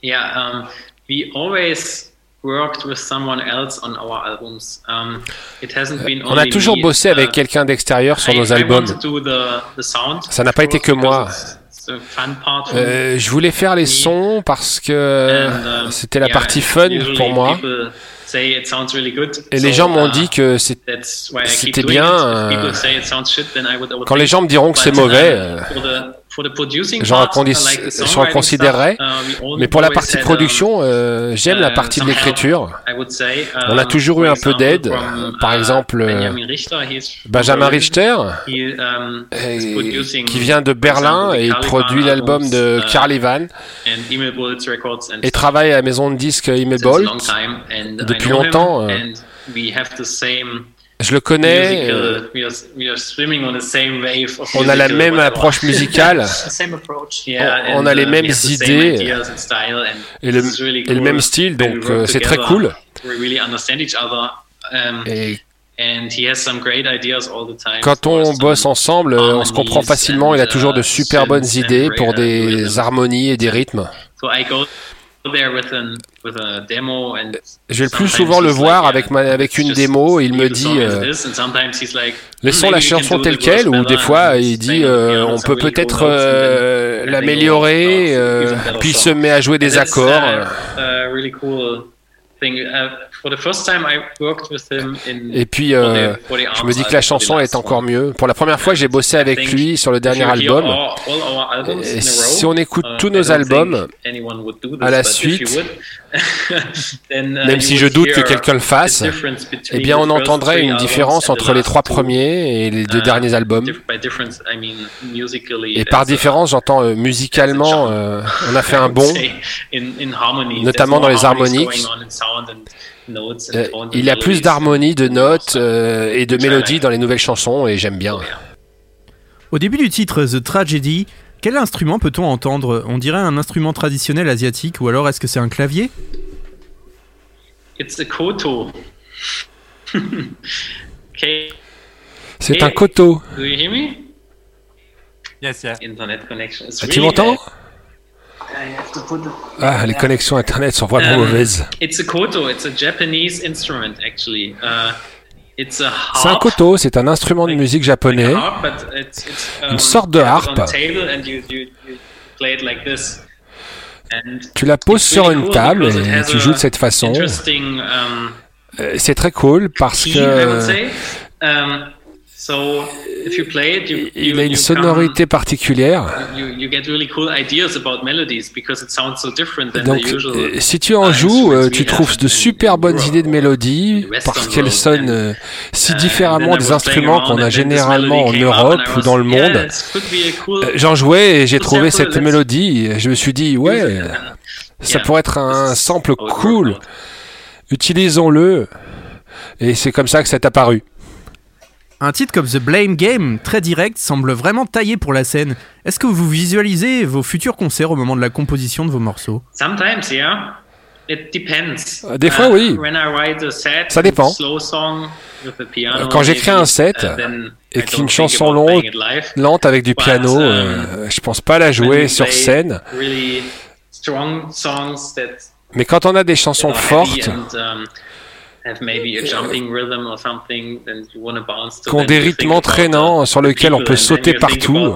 Yeah, um, we always worked with someone else on our albums. Um, it hasn't been On a toujours me. bossé avec Uh, quelqu'un d'extérieur sur I- nos albums. the, the sound, Ça n'a pas été que moi. Euh, je voulais faire les sons parce que um, c'était la yeah, partie fun pour moi. people say it sounds really good, Et so, les gens m'ont uh, dit que c'était bien, euh, shit, would- quand les gens me diront que c'est but, uh, euh, J'en considérerais. uh, Mais pour la partie um, production, euh, j'aime la uh, partie de l'écriture. On a Um, toujours eu un peu d'aide. Par uh, exemple, euh, Benjamin Richter, um, euh, qui vient de Berlin et produit l'album de uh, Records and et travaille à la maison de disques Imebolt. depuis longtemps, Je le connais. on the same wave of On a la même approche musicale. Yeah, On a les uh, we mêmes idées et le, et même style, donc euh, c'est très cool. We really understand each other. Um, Et and he has some great ideas all the time. quand on bosse ensemble, euh, on se comprend facilement. Il a toujours de super bonnes idées pour des harmonies et des rythmes. And Je vais le plus souvent le voir like, avec, ma- avec une démo il me dit euh, like, laissons "Hmm, la chanson telle quelle ou des fois il dit euh, on peut peut-être euh, l'améliorer euh, puis better se met à jouer des And that's, accords. A really cool thing. For the first time I worked with him in Et puis, euh, je me dis que la chanson est encore mieux. Pour la première fois, j'ai bossé avec lui sur le dernier album. Et si on écoute uh, tous nos albums à la suite, uh, même si je doute que quelqu'un le fasse, eh bien on entendrait une différence entre les trois premiers et les deux Uh, derniers albums. Et par différence, j'entends euh, musicalement, euh, on a fait un bond. notamment dans les harmoniques. Going on in sound and notes and Euh, il y a plus d'harmonie, de notes euh, et de mélodies dans les nouvelles chansons et j'aime bien. Au début du titre The Tragedy, quel instrument peut-on entendre? On dirait un instrument traditionnel asiatique ou alors est-ce que c'est un clavier? It's a koto. okay. C'est Hey, un koto. Do you hear me? Yes, yeah. Internet connection. is Ah, tu really m'entends? Ah, les connexions internet sont vraiment Um, mauvaises. It's a koto. It's a Japanese instrument, actually. Uh, it's a harp. C'est un koto, c'est un instrument de musique japonais. um, Une sorte de harpe. Tu la poses sur une table et tu joues de cette façon. Um, Euh, C'est très cool parce que il a une you sonorité particulière. than Donc, euh, si tu en joues, euh, tu trouves de super bonnes idées de mélodies parce qu'elles sonnent euh, si différemment des instruments qu'on a généralement en Europe ou dans le monde. J'en jouais et j'ai trouvé cette mélodie. et Je me suis dit, ouais, ça pourrait être un sample cool. Utilisons-le. Et c'est comme ça que c'est apparu. Un titre comme The Blame Game, très direct, semble vraiment taillé pour la scène. Est-ce que vous visualisez vos futurs concerts au moment de la composition de vos morceaux? Sometimes, yeah. It depends. Euh, des fois, Uh, oui. when I write a set, Ça dépend. slow song with the piano, Quand j'écris un set uh, et I qu'une don't chanson longue, lente avec du But, piano, um, euh, je pense pas la jouer sur scène. Really strong songs that Mais quand on a des chansons fortes, qui ont des rythmes about entraînants sur lesquels on peut sauter partout.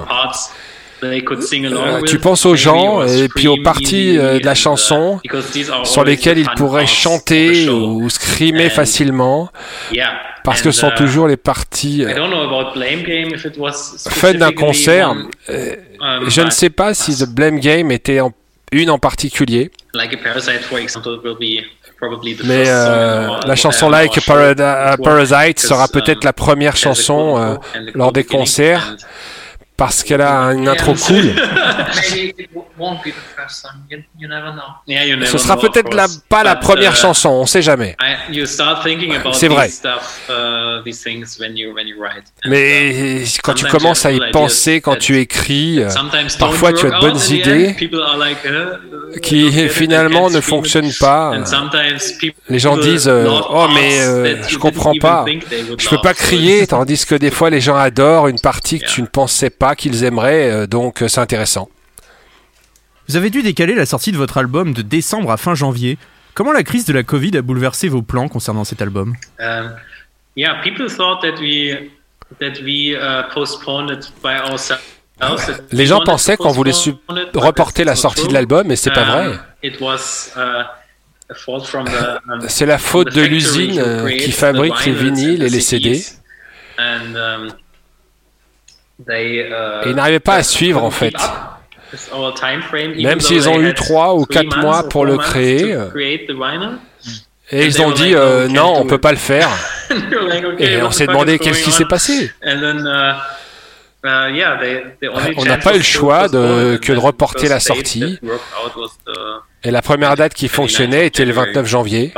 Euh, tu penses aux gens et puis aux parties euh, de la chanson and, because these are sur lesquelles the ils fun pourraient chanter ou screamer And- facilement Yeah. parce que ce sont uh, toujours les parties I euh, don't know about Blame Game if it was fun d'un concert. um, Je ne sais pas si The Blame Game était en- une en particulier, Mais euh, la chanson Like Parada- Parasite sera um, peut-être la première chanson euh, lors des concerts parce qu'elle a une intro cool. Maybe it won't be the first song. You, you never know. Yeah, you never Ce sera peut-être la, pas la première uh, chanson, on sait jamais. I, you start thinking about C'est these vrai. stuff, uh, these things when you when you write. And, Mais quand tu sometimes commences you à have y ideas quand tu écris, euh, parfois tu as de bonnes idées uh, uh, qui finalement ne fonctionnent pas. And sometimes people Les gens disent euh, Oh, mais euh, that je comprends pas. Je peux pas crier, tandis que des fois les gens adorent une partie que tu ne pensais pas qu'ils aimeraient, euh, donc euh, c'est intéressant. Vous avez dû décaler la sortie de votre album de décembre à fin janvier. Comment la crise de la Covid a bouleversé vos plans concernant cet album? Um, yeah, people thought that we that we uh, postponed it by ourselves. that Les we gens wanted to pensaient qu'on voulait reporter la sortie true. de l'album, mais c'est pas vrai. It was uh, a fault from the, um, C'est la from faute the de l'usine euh, qui the fabrique les vinyles et les CD. Um, they, uh, Et ils n'arrivaient pas à suivre en fait. frame, Même s'ils ont eu had trois ou three quatre months mois or pour le créer, euh, et ils ont dit euh, "No, we non, on peut it." pas le faire. Et on s'est demandé qu'est-ce qui s'est passé. Uh, uh, On n'a pas eu le to choix de, que de reporter la sortie. Et la première date qui fonctionnait était le 29 janvier.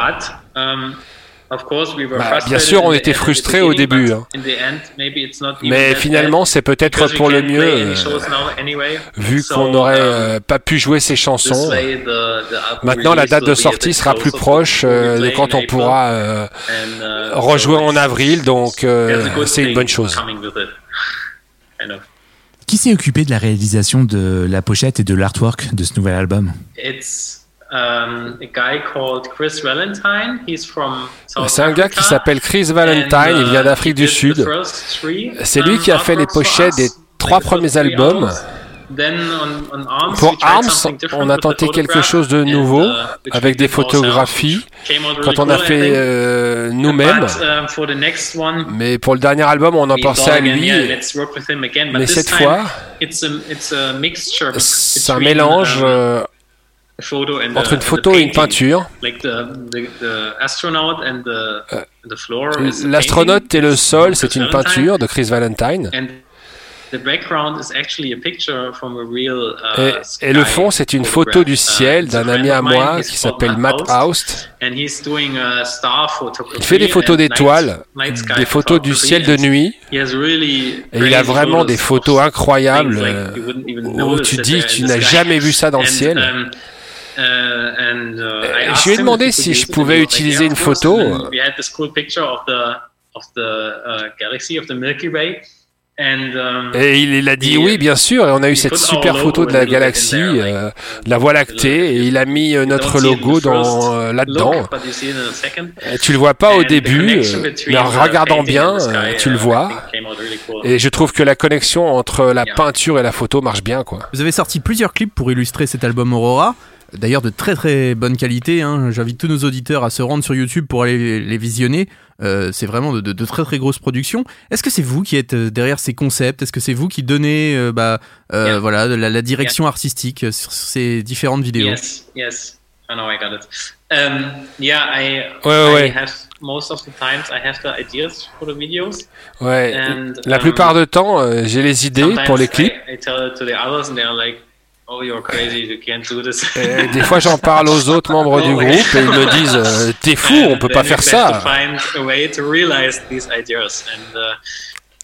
But, of course, we were Bah, frustrated bien sûr, on in the était frustrés au début, but hein. Mais finalement, c'est peut-être pour le mieux, euh, vu qu'on n'aurait um, euh, pas pu jouer ces chansons. Maintenant, la release date will de sortie sera plus proche euh, de quand in on April. pourra euh, uh, rejouer so en it's- avril, donc euh, there's a good c'est une thing bonne chose. Qui s'est occupé de la réalisation de la pochette et de l'artwork de ce nouvel album? It's um, a guy called Chris Valentine. He's from South C'est un gars qui s'appelle Chris Valentine, il vient d'Afrique du Sud. C'est lui qui a fait les pochettes des trois premiers albums. Pour Arms, on a tenté quelque chose de nouveau avec des photographies quand on a fait euh, nous-mêmes. Mais pour le dernier album, on en pensait à lui. Mais cette fois, c'est un mélange entre une photo et une peinture. L'astronaute et le sol, c'est une peinture de Chris Valentine. Uh, Et, et le fond, c'est une photo du ciel Uh, a d'un ami à moi qui s'appelle Matt Aust. And he's doing, star photography Il fait des photos d'étoiles, des photos du ciel de nuit. Et il a vraiment des photos incroyables euh, où tu dis tu n'as jamais vu ça dans le ciel. Uh, uh, asked je lui ai demandé si je pouvais utiliser une photo. And then we had this cool picture of the of the uh, galaxy of the Milky Way. And, Et il, il a dit oui, bien sûr, et on a eu cette super photo de la galaxie, euh, de la Voie lactée, et il a mis euh, notre logo dans euh, là-dedans. but you see it in a second. Et tu le vois pas au début, euh, mais en the regardant bien, euh, tu le uh, vois. Et je trouve que la connexion entre la peinture et la photo marche bien, quoi. Vous avez sorti plusieurs clips pour illustrer cet album Aurora. D'ailleurs de très très bonne qualité. hein. J'invite tous nos auditeurs à se rendre sur YouTube pour aller les visionner. Euh, c'est vraiment de, de- de très très grosses productions. Est-ce que c'est vous qui êtes euh, derrière ces concepts? Est-ce que c'est vous qui donnez euh, bah, euh, Yeah. voilà, la, la direction artistique sur ces différentes vidéos? Yes, yes. I know I got it. Um, yeah, I, Ouais, ouais, I ouais. have most of the times I have the ideas for the videos. Ouais. And, La um, plupart du temps, euh, j'ai les idées pour les clips. I, I tell it to the others and they're like, "Oh, you're crazy. You can't do this." Et des fois, j'en parle aux autres membres du groupe et ils me disent euh, T'es fou, on peut pas faire ça. uh,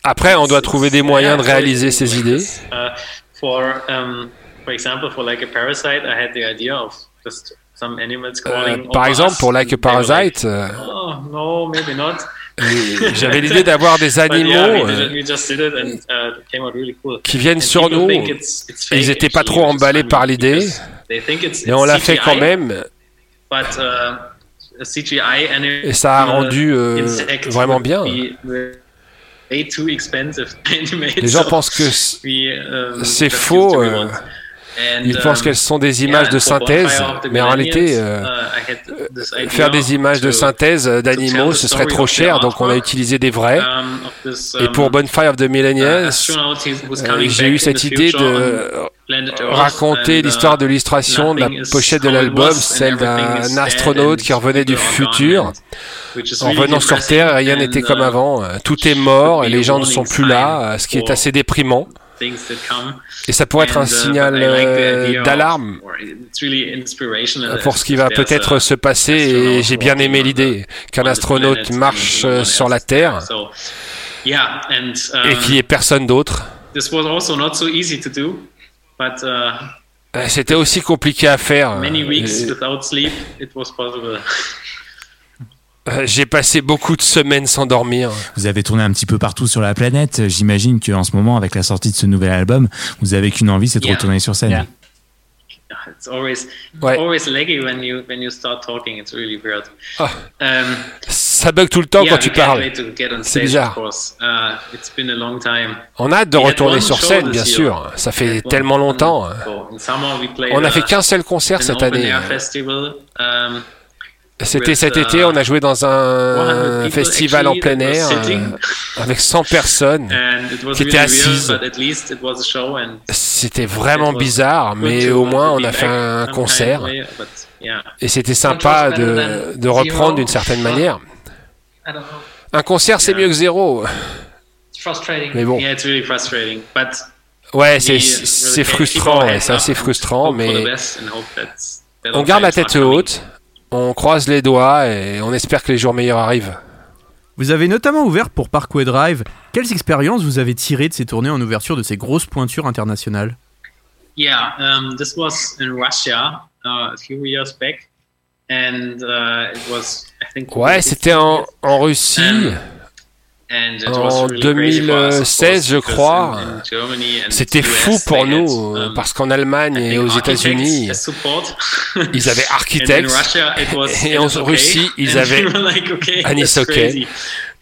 Après, on doit trouver des moyens de réaliser ces idées. Uh, for um, for example, for like a parasite, I had the idea of just some animals Euh, par exemple, us, pour Like a like, Parasite, euh, Oh no, maybe not. J'avais l'idée d'avoir des animaux uh, qui viennent sur nous. it's- it's Ils n'étaient pas trop emballés par l'idée. Mais on l'a fait quand même. But, uh, CGI Et ça a rendu euh, vraiment bien. Les gens pensent que um, c'est faux. euh, Ils pensent um, qu'elles sont des images de synthèse, mais en réalité, Millennials, euh, uh, idea faire des images de synthèse euh, d'animaux, ce serait trop cher, donc on a utilisé des vrais. um, Et pour um, Bonfire of the Millennials, uh, who's euh, j'ai eu cette idée de raconter and, l'histoire uh, de l'illustration de la pochette de l'album, celle d'un astronaute qui revenait du futur. En revenant sur Terre, rien n'était comme uh, avant. Tout est mort et les gens ne sont plus là, ce qui est assez déprimant. Et ça pourrait être un uh, signal euh, d'alarme pour ce qui va peut-être se passer et j'ai bien aimé l'idée qu'un astronaute marche euh, sur la Terre et um, qu'il n'y ait personne d'autre. this was also not so easy to do, but uh, Euh, C'était aussi compliqué à faire. Euh, J'ai passé beaucoup de semaines sans dormir. Vous avez tourné un petit peu partout sur la planète. J'imagine qu'en ce moment, avec la sortie de ce nouvel album, vous avez qu'une envie, c'est de Yeah. retourner sur scène. Yeah. It's always always laggy when you when you start talking. It's really weird. Um, Ça bug tout le temps yeah, quand tu parles. C'est bizarre. Uh, it's been a long time. On a hâte de We retourner sur scène, bien year. sûr. Ça fait tellement longtemps. On n'a uh, fait qu'un seul concert cette année. C'était cet été, on a joué dans 100 un festival en plein air euh, avec 100 personnes And it was qui étaient assises. but at least it was a show and C'était vraiment bizarre, mais au moins on a fait un concert et c'était sympa de, de reprendre d'une certaine manière. I don't know. Un concert c'est mieux que zéro. It's frustrating. Mais bon. Yeah, it's really frustrating, but Ouais, c'est frustrant, c'est assez frustrant, mais on garde la tête haute, on croise les doigts et on espère que les jours meilleurs arrivent. Vous avez notamment ouvert pour Parkway Drive. Quelles expériences vous avez tirées de ces tournées en ouverture de ces grosses pointures internationales? Yeah, um, this was in Russia uh, a few years back, and uh, it was, I think, Ouais, c'était en, en Russie. and en was really crazy for us, of 2016, je crois. C'était fou pour nous, um, parce qu'en Allemagne et aux architects États-Unis, ils avaient architectes, et en. Russie, ils And avaient Anis Hockey.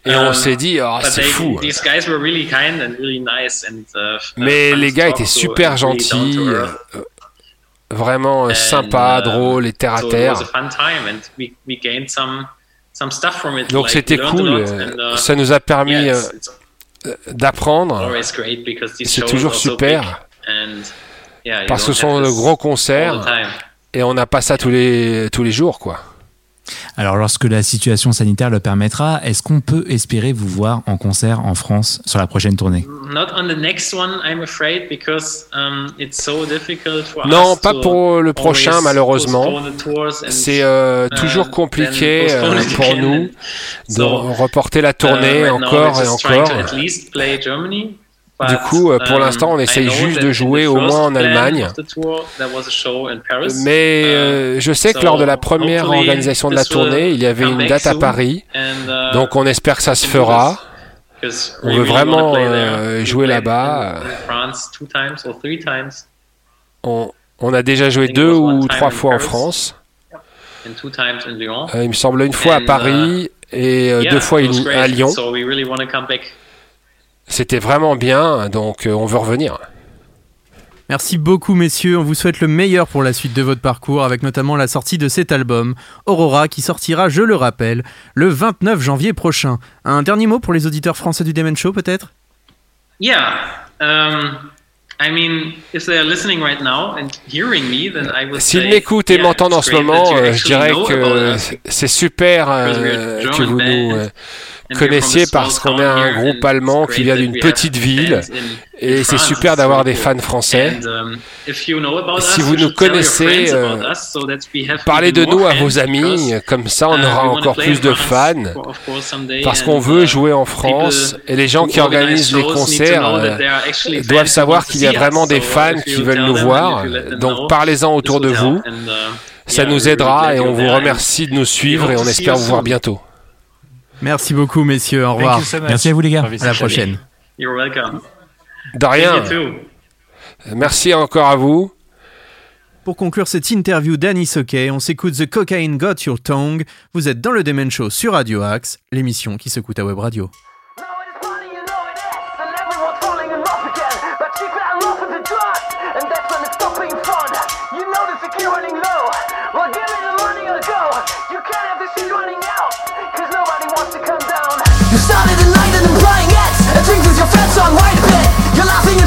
Et on Um, s'est dit, oh, c'est fou. Uh, Mais les gars étaient super gentils, euh, vraiment And, sympas, uh, drôles et terre à terre. Donc c'était cool, euh, uh, ça nous a permis euh, d'apprendre. C'est toujours super. Parce que ce sont de gros concerts et on n'a pas ça tous les, tous les jours, quoi. Alors, lorsque la situation sanitaire le permettra, est-ce qu'on peut espérer vous voir en concert en France sur la prochaine tournée? Not on the next one, I'm afraid, because um, it's so difficult for Non, us pas pour le prochain, malheureusement. C'est euh, uh, toujours compliqué euh, pour again. nous de reporter la tournée uh, now encore et encore. Du coup, euh, pour um, l'instant, on essaye juste de jouer au moins en Allemagne. Mais Uh, euh, je sais que so lors de la première organisation de la tournée, il y avait come une back date à. Paris. Uh, Donc on espère que ça se fera. On veut vraiment euh, jouer là-bas. On, on a déjà joué deux ou trois fois en. France. il me semble une fois à And, Paris et deux fois à Lyon. C'était vraiment bien, donc euh, on veut revenir. Merci beaucoup messieurs, on vous souhaite le meilleur pour la suite de votre parcours avec notamment la sortie de cet album, Aurora, qui sortira, je le rappelle, le 29 janvier prochain. Un dernier mot pour les auditeurs français du Demen Show peut-être? Yeah. Um, I mean, if they are listening right now and hearing me, then I would S'ils say, m'écoutent et yeah, m'entendent en ce great moment, euh, je actually dirais que c'est super euh, que vous nous connaissiez parce qu'on est un groupe and allemand qui vient d'une petite ville et c'est super d'avoir des fans français. Um, Si us, vous nous connaissez, euh, Parlez de nous à vos amis, comme ça on uh, aura encore plus de fans. Parce qu'on veut uh, jouer en France et les gens qui organisent les concerts euh, doivent savoir qu'il y a vraiment des So, fans qui veulent nous voir. Donc parlez-en autour de vous. uh, Ça nous aidera et on vous remercie de nous suivre et on espère vous voir bientôt. Merci beaucoup messieurs, au revoir. so. Merci à vous, les gars. À la prochaine. You're welcome. De rien. Thank you too. Merci encore à vous. Pour conclure cette interview d'Annie Sockey, on s'écoute The Cocaine Got Your Tongue. Vous êtes dans le Demen Show sur Radio Axe, l'émission qui s'écoute à Web Radio. You your friends on white pit. You're laughing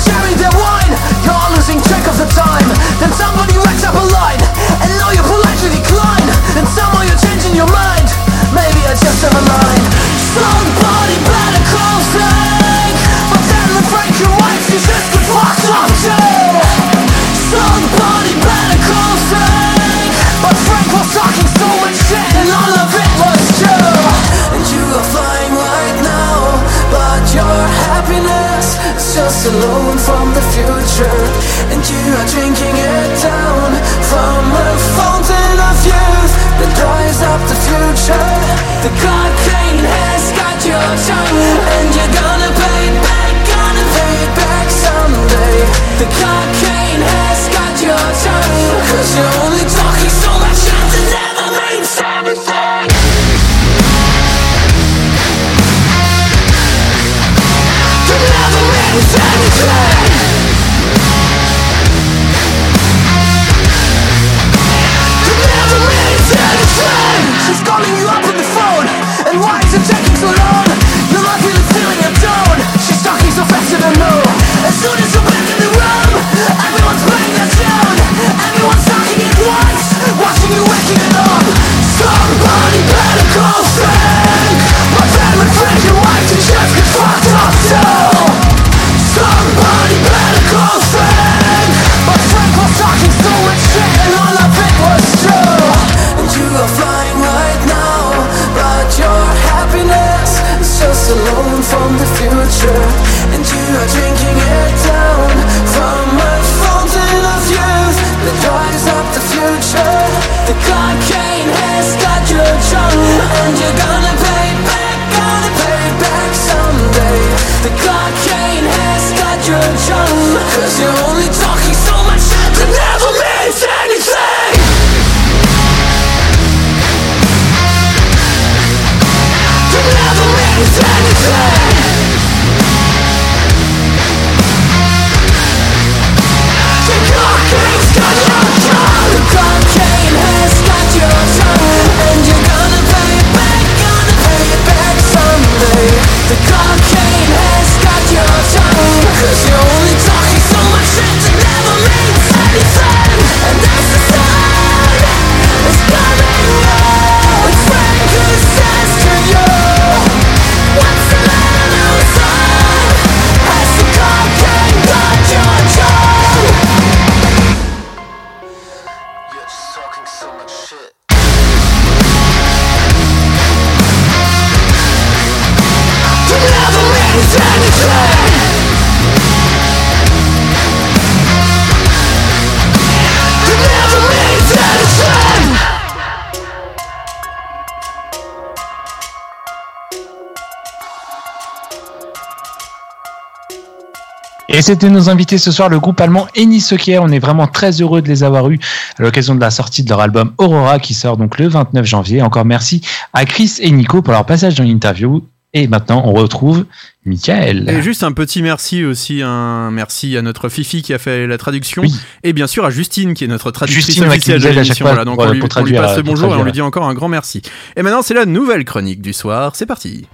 c'était nos invités ce soir, le groupe allemand Eni Soccer. On est vraiment très heureux de les avoir eus à l'occasion de la sortie de leur album Aurora qui sort donc le 29 janvier. Encore merci à Chris et Nico pour leur passage dans l'interview. Et maintenant, on retrouve Michael. Et juste un petit merci aussi, un merci à notre Fifi qui a fait la traduction, Oui. et bien sûr à Justine qui est notre traductrice Justine, officielle de l'émission. Voilà, donc pour- on lui, pour on lui passe le pour bonjour et on lui dit encore un grand merci. Et maintenant c'est la nouvelle chronique du soir, c'est parti.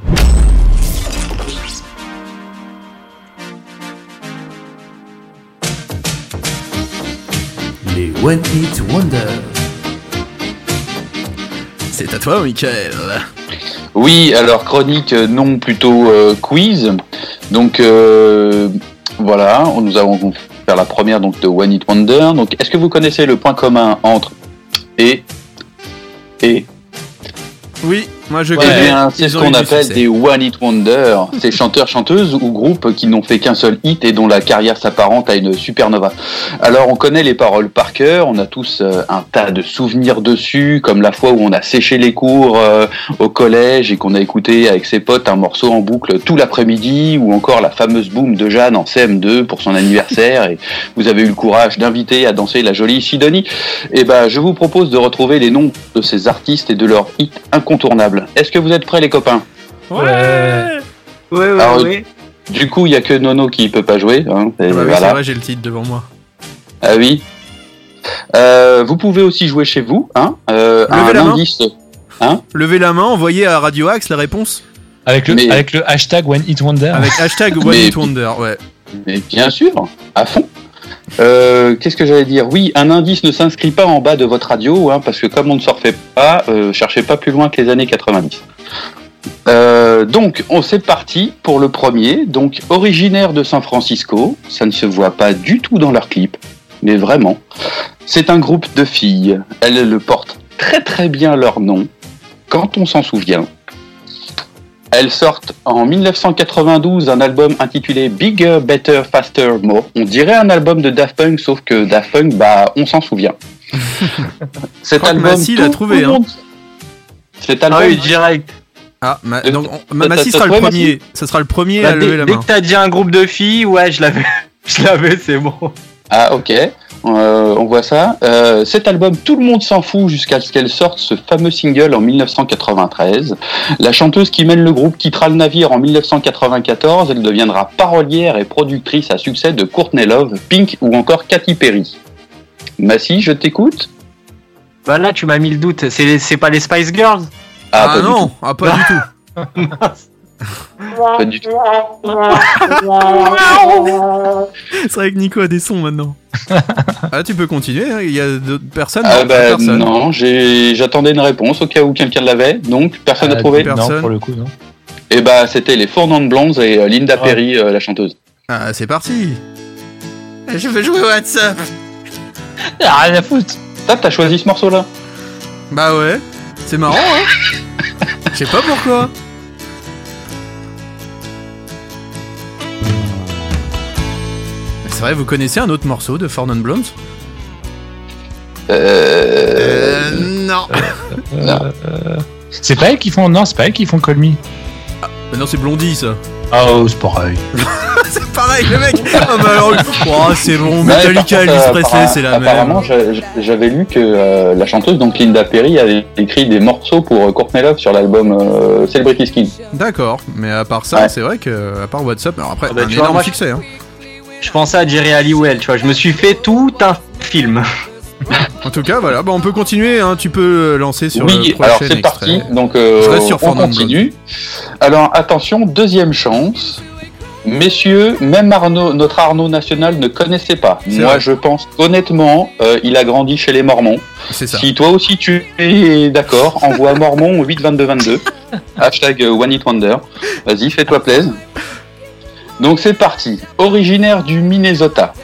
Les One Hit Wonder. C'est à toi Michael. Oui, alors chronique, euh, non plutôt euh, quiz. Donc euh, voilà, on- nous allons faire la première donc de One It Wonder. Donc est-ce que vous connaissez le point commun entre et et? Oui, moi je Eh bien, c'est ce qu'on appelle des One Hit Wonder, ces chanteurs, chanteuses ou groupes qui n'ont fait qu'un seul hit et dont la carrière s'apparente à une supernova. Alors, on connaît les paroles par cœur, on a tous euh, un tas de souvenirs dessus, comme la fois où on a séché les cours euh, au collège et qu'on a écouté avec ses potes un morceau en boucle tout l'après-midi, ou encore la fameuse boom de Jeanne en CM2 pour son anniversaire et vous avez eu le courage d'inviter à danser la jolie Sidonie. Eh ben, je vous propose de retrouver les noms de ces artistes et de leurs hits incontournables. Est-ce que vous êtes prêts, les copains? Ouais. Ouais, ouais, Alors, ouais. Du coup, il y a que Nono qui peut pas jouer. hein, et Ah bah oui, voilà. vrai, j'ai le titre devant moi. Ah oui. Euh, vous pouvez aussi jouer chez vous. Hein, euh, Levez un la main. Hein Levez la main, envoyez à Radio Axe la réponse Avec le, Mais- avec le hashtag One Hit Wonder. avec hashtag One Hit Wonder. Ouais. Mais bien sûr, à fond. Euh, Qu'est-ce que j'allais dire? Oui, un indice ne s'inscrit pas en bas de votre radio, hein, parce que comme on ne surfait pas, euh, cherchez pas plus loin que les années 90. Euh, donc, on c'est parti pour le premier. Donc, originaire de San Francisco, ça ne se voit pas du tout dans leur clip, mais vraiment. C'est un groupe de filles. Elles le portent très très bien leur nom, quand on s'en souvient. Elles sortent en 1992 un album intitulé Bigger, Better, Faster, More. On dirait un album de Daft Punk, sauf que Daft Punk, bah, on s'en souvient. Cet album, Massy l'a trouvé, hein. monde- Cet album, Ah oui, direct. Ah, ma- Euh, donc on- Massy sera le premier. Ça sera le premier Bah, à lever dès, la dès main. que t'as dit un groupe de filles, ouais, je l'avais. Je l'avais, c'est bon. Ah ok, Euh, on voit ça. Euh, cet album, tout le monde s'en fout jusqu'à ce qu'elle sorte ce fameux single en 1993. La chanteuse qui mène le groupe quittera le navire en 1994. Elle deviendra parolière et productrice à succès de Courtney Love, Pink ou encore Katy Perry. Massy, je t'écoute Bah là, tu m'as mis le doute. C'est c'est pas les Spice Girls Ah, pas du non, tout. ah pas du tout. Pas du tout. C'est vrai que Nico a des sons maintenant. ah, tu peux continuer, hein, il y a d'autres personnes Ah non, bah, personne. non, j'ai- j'attendais une réponse au cas où quelqu'un l'avait. Donc personne n'a Euh, trouvé. personne. Non, pour le coup, non. Et bah c'était les Four Non Blondes et euh, Linda Ah. Perry, euh, la chanteuse. Ah, c'est parti. Je veux jouer au WhatsApp. Ah, rien à foutre. T'as choisi ce morceau-là Bah ouais, c'est marrant, hein. Je sais pas pourquoi. C'est vrai, vous connaissez un autre morceau de Four Non Blondes? Euh... Non. C'est pas elles qui font. Non, c'est pas elles qui font Call Me. Mais non, c'est Blondie ça. Oh, c'est pareil. c'est pareil, le mec. Ah, bah alors, oh, c'est bon. Metallica, Elvis euh, Presley, c'est la même. Apparemment, j'a- j'avais lu que euh, la chanteuse, donc Linda Perry, avait écrit des morceaux pour euh, Courtney Love sur l'album euh, Celebrity Skin. D'accord, mais à part ça, Ouais. c'est vrai que, à part WhatsApp, alors après, Ah bah, un vois, énorme moi, succès. Hein. Je pensais à Jerry Halliwell, tu vois. Je me suis fait tout un film. En tout cas, voilà, bah, on peut continuer. Hein. Tu peux lancer sur oui, le prochain alors c'est parti. Donc euh, Je reste sur on continue. Alors attention, deuxième chance. Messieurs, même Arnaud, notre Arnaud national ne connaissait pas. Moi, vrai. je pense honnêtement, euh, il a grandi chez les Mormons. C'est ça. Si toi aussi tu es d'accord, envoie Mormon au 8 22 22. Hashtag euh, One It Wonder. Vas-y, fais-toi plaisir. Donc c'est parti. Originaire du Minnesota.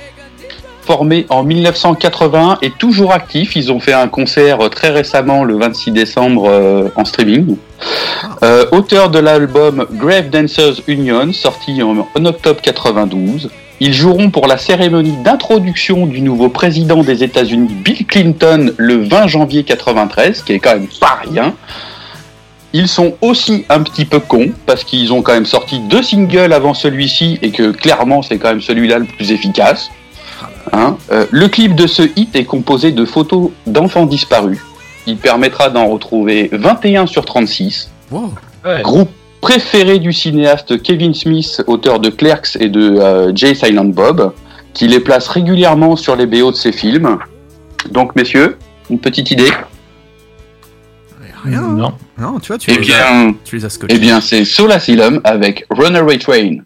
Formé en 1981 et toujours actif. Ils ont fait un concert euh, très récemment, le 26 décembre, euh, en streaming. Euh, auteur de l'album Grave Dancers Union, sorti en, octobre 92. Ils joueront pour la cérémonie d'introduction du nouveau président des États-Unis, Bill Clinton, le 20 janvier 93, qui est quand même pas rien. Ils sont aussi un petit peu cons, parce qu'ils ont quand même sorti deux singles avant celui-ci, et que clairement c'est quand même celui-là le plus efficace. Hein. Euh, le clip de ce hit est composé de photos d'enfants disparus. Il permettra d'en retrouver 21 sur 36. Wow. Groupe préféré du cinéaste Kevin Smith, auteur de Clerks et de euh, Jay Silent Bob, qui les place régulièrement sur les BO de ses films. Donc, messieurs, une petite idée Rien. Non. Non, tu vois, tu, Eh les as- bien, tu les as scotchés. eh bien c'est Soul Asylum avec Runaway Train.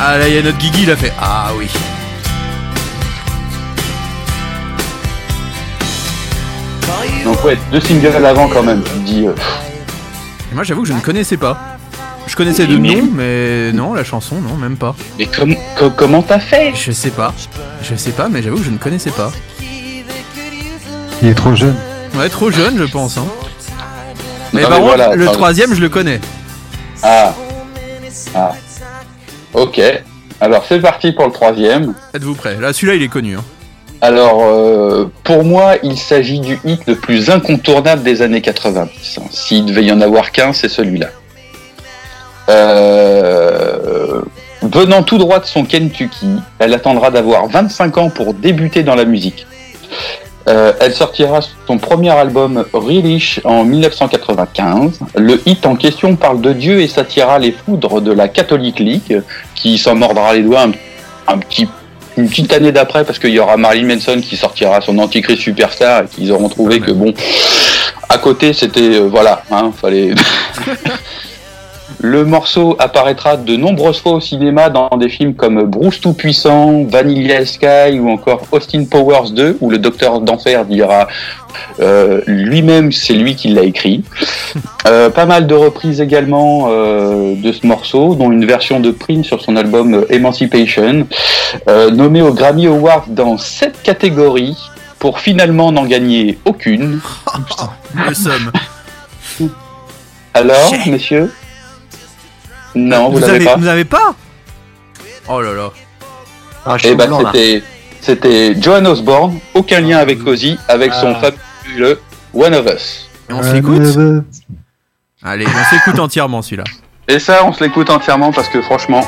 Ah là, il y a notre Guigui, il a fait Ah oui. Donc, ouais, deux singles à l'avant quand même. Tu dis, euh, Et moi, j'avoue que je ne connaissais pas. Je connaissais de nom, mais non, la chanson, non, même pas. mais com- co- comment t'as fait? Je sais pas. Je sais pas, mais j'avoue que je ne connaissais pas. Il est trop jeune. Ouais, trop jeune, je pense. Hein. Mais Non, par mais contre, voilà, le troisième, je le connais. Ah. Ah. Ok. Alors, c'est parti pour le troisième. Êtes-vous prêts Là, celui-là, il est connu. Hein. Alors, euh, pour moi, il s'agit du hit le plus incontournable des années 90. hein. S'il devait y en avoir qu'un, c'est celui-là. Euh, venant tout droit de son Kentucky, elle attendra d'avoir 25 ans pour débuter dans la musique. Euh, elle sortira son premier album Relish en 1995. Le hit en question parle de Dieu et s'attirera les foudres de la Catholic League, qui s'en mordra les doigts un, un petit, une petite année d'après, parce qu'il y aura Marilyn Manson qui sortira son Antichrist Superstar et qu'ils auront trouvé que bon, à côté c'était euh, voilà, hein, fallait. Le morceau apparaîtra de nombreuses fois au cinéma dans des films comme Bruce Tout-Puissant, Vanilla Sky ou encore Austin Powers 2, où le docteur d'enfer dira euh, lui-même c'est lui qui l'a écrit. Euh, pas mal de reprises également euh, de ce morceau, dont une version de Prince sur son album Emancipation, euh, nommé au Grammy Awards dans sept catégories pour finalement n'en gagner aucune. Le somme. Alors, messieurs? Non, vous, l'avez avez, pas vous avez pas Oh là là. Ah, je Eh suis ben, c'était, c'était Joan Osborne, aucun lien avec Ozzy, avec son Ah. fabuleux One of Us. Et on se l'écoute Allez, on s'écoute entièrement celui-là. Et ça, on se l'écoute entièrement parce que franchement,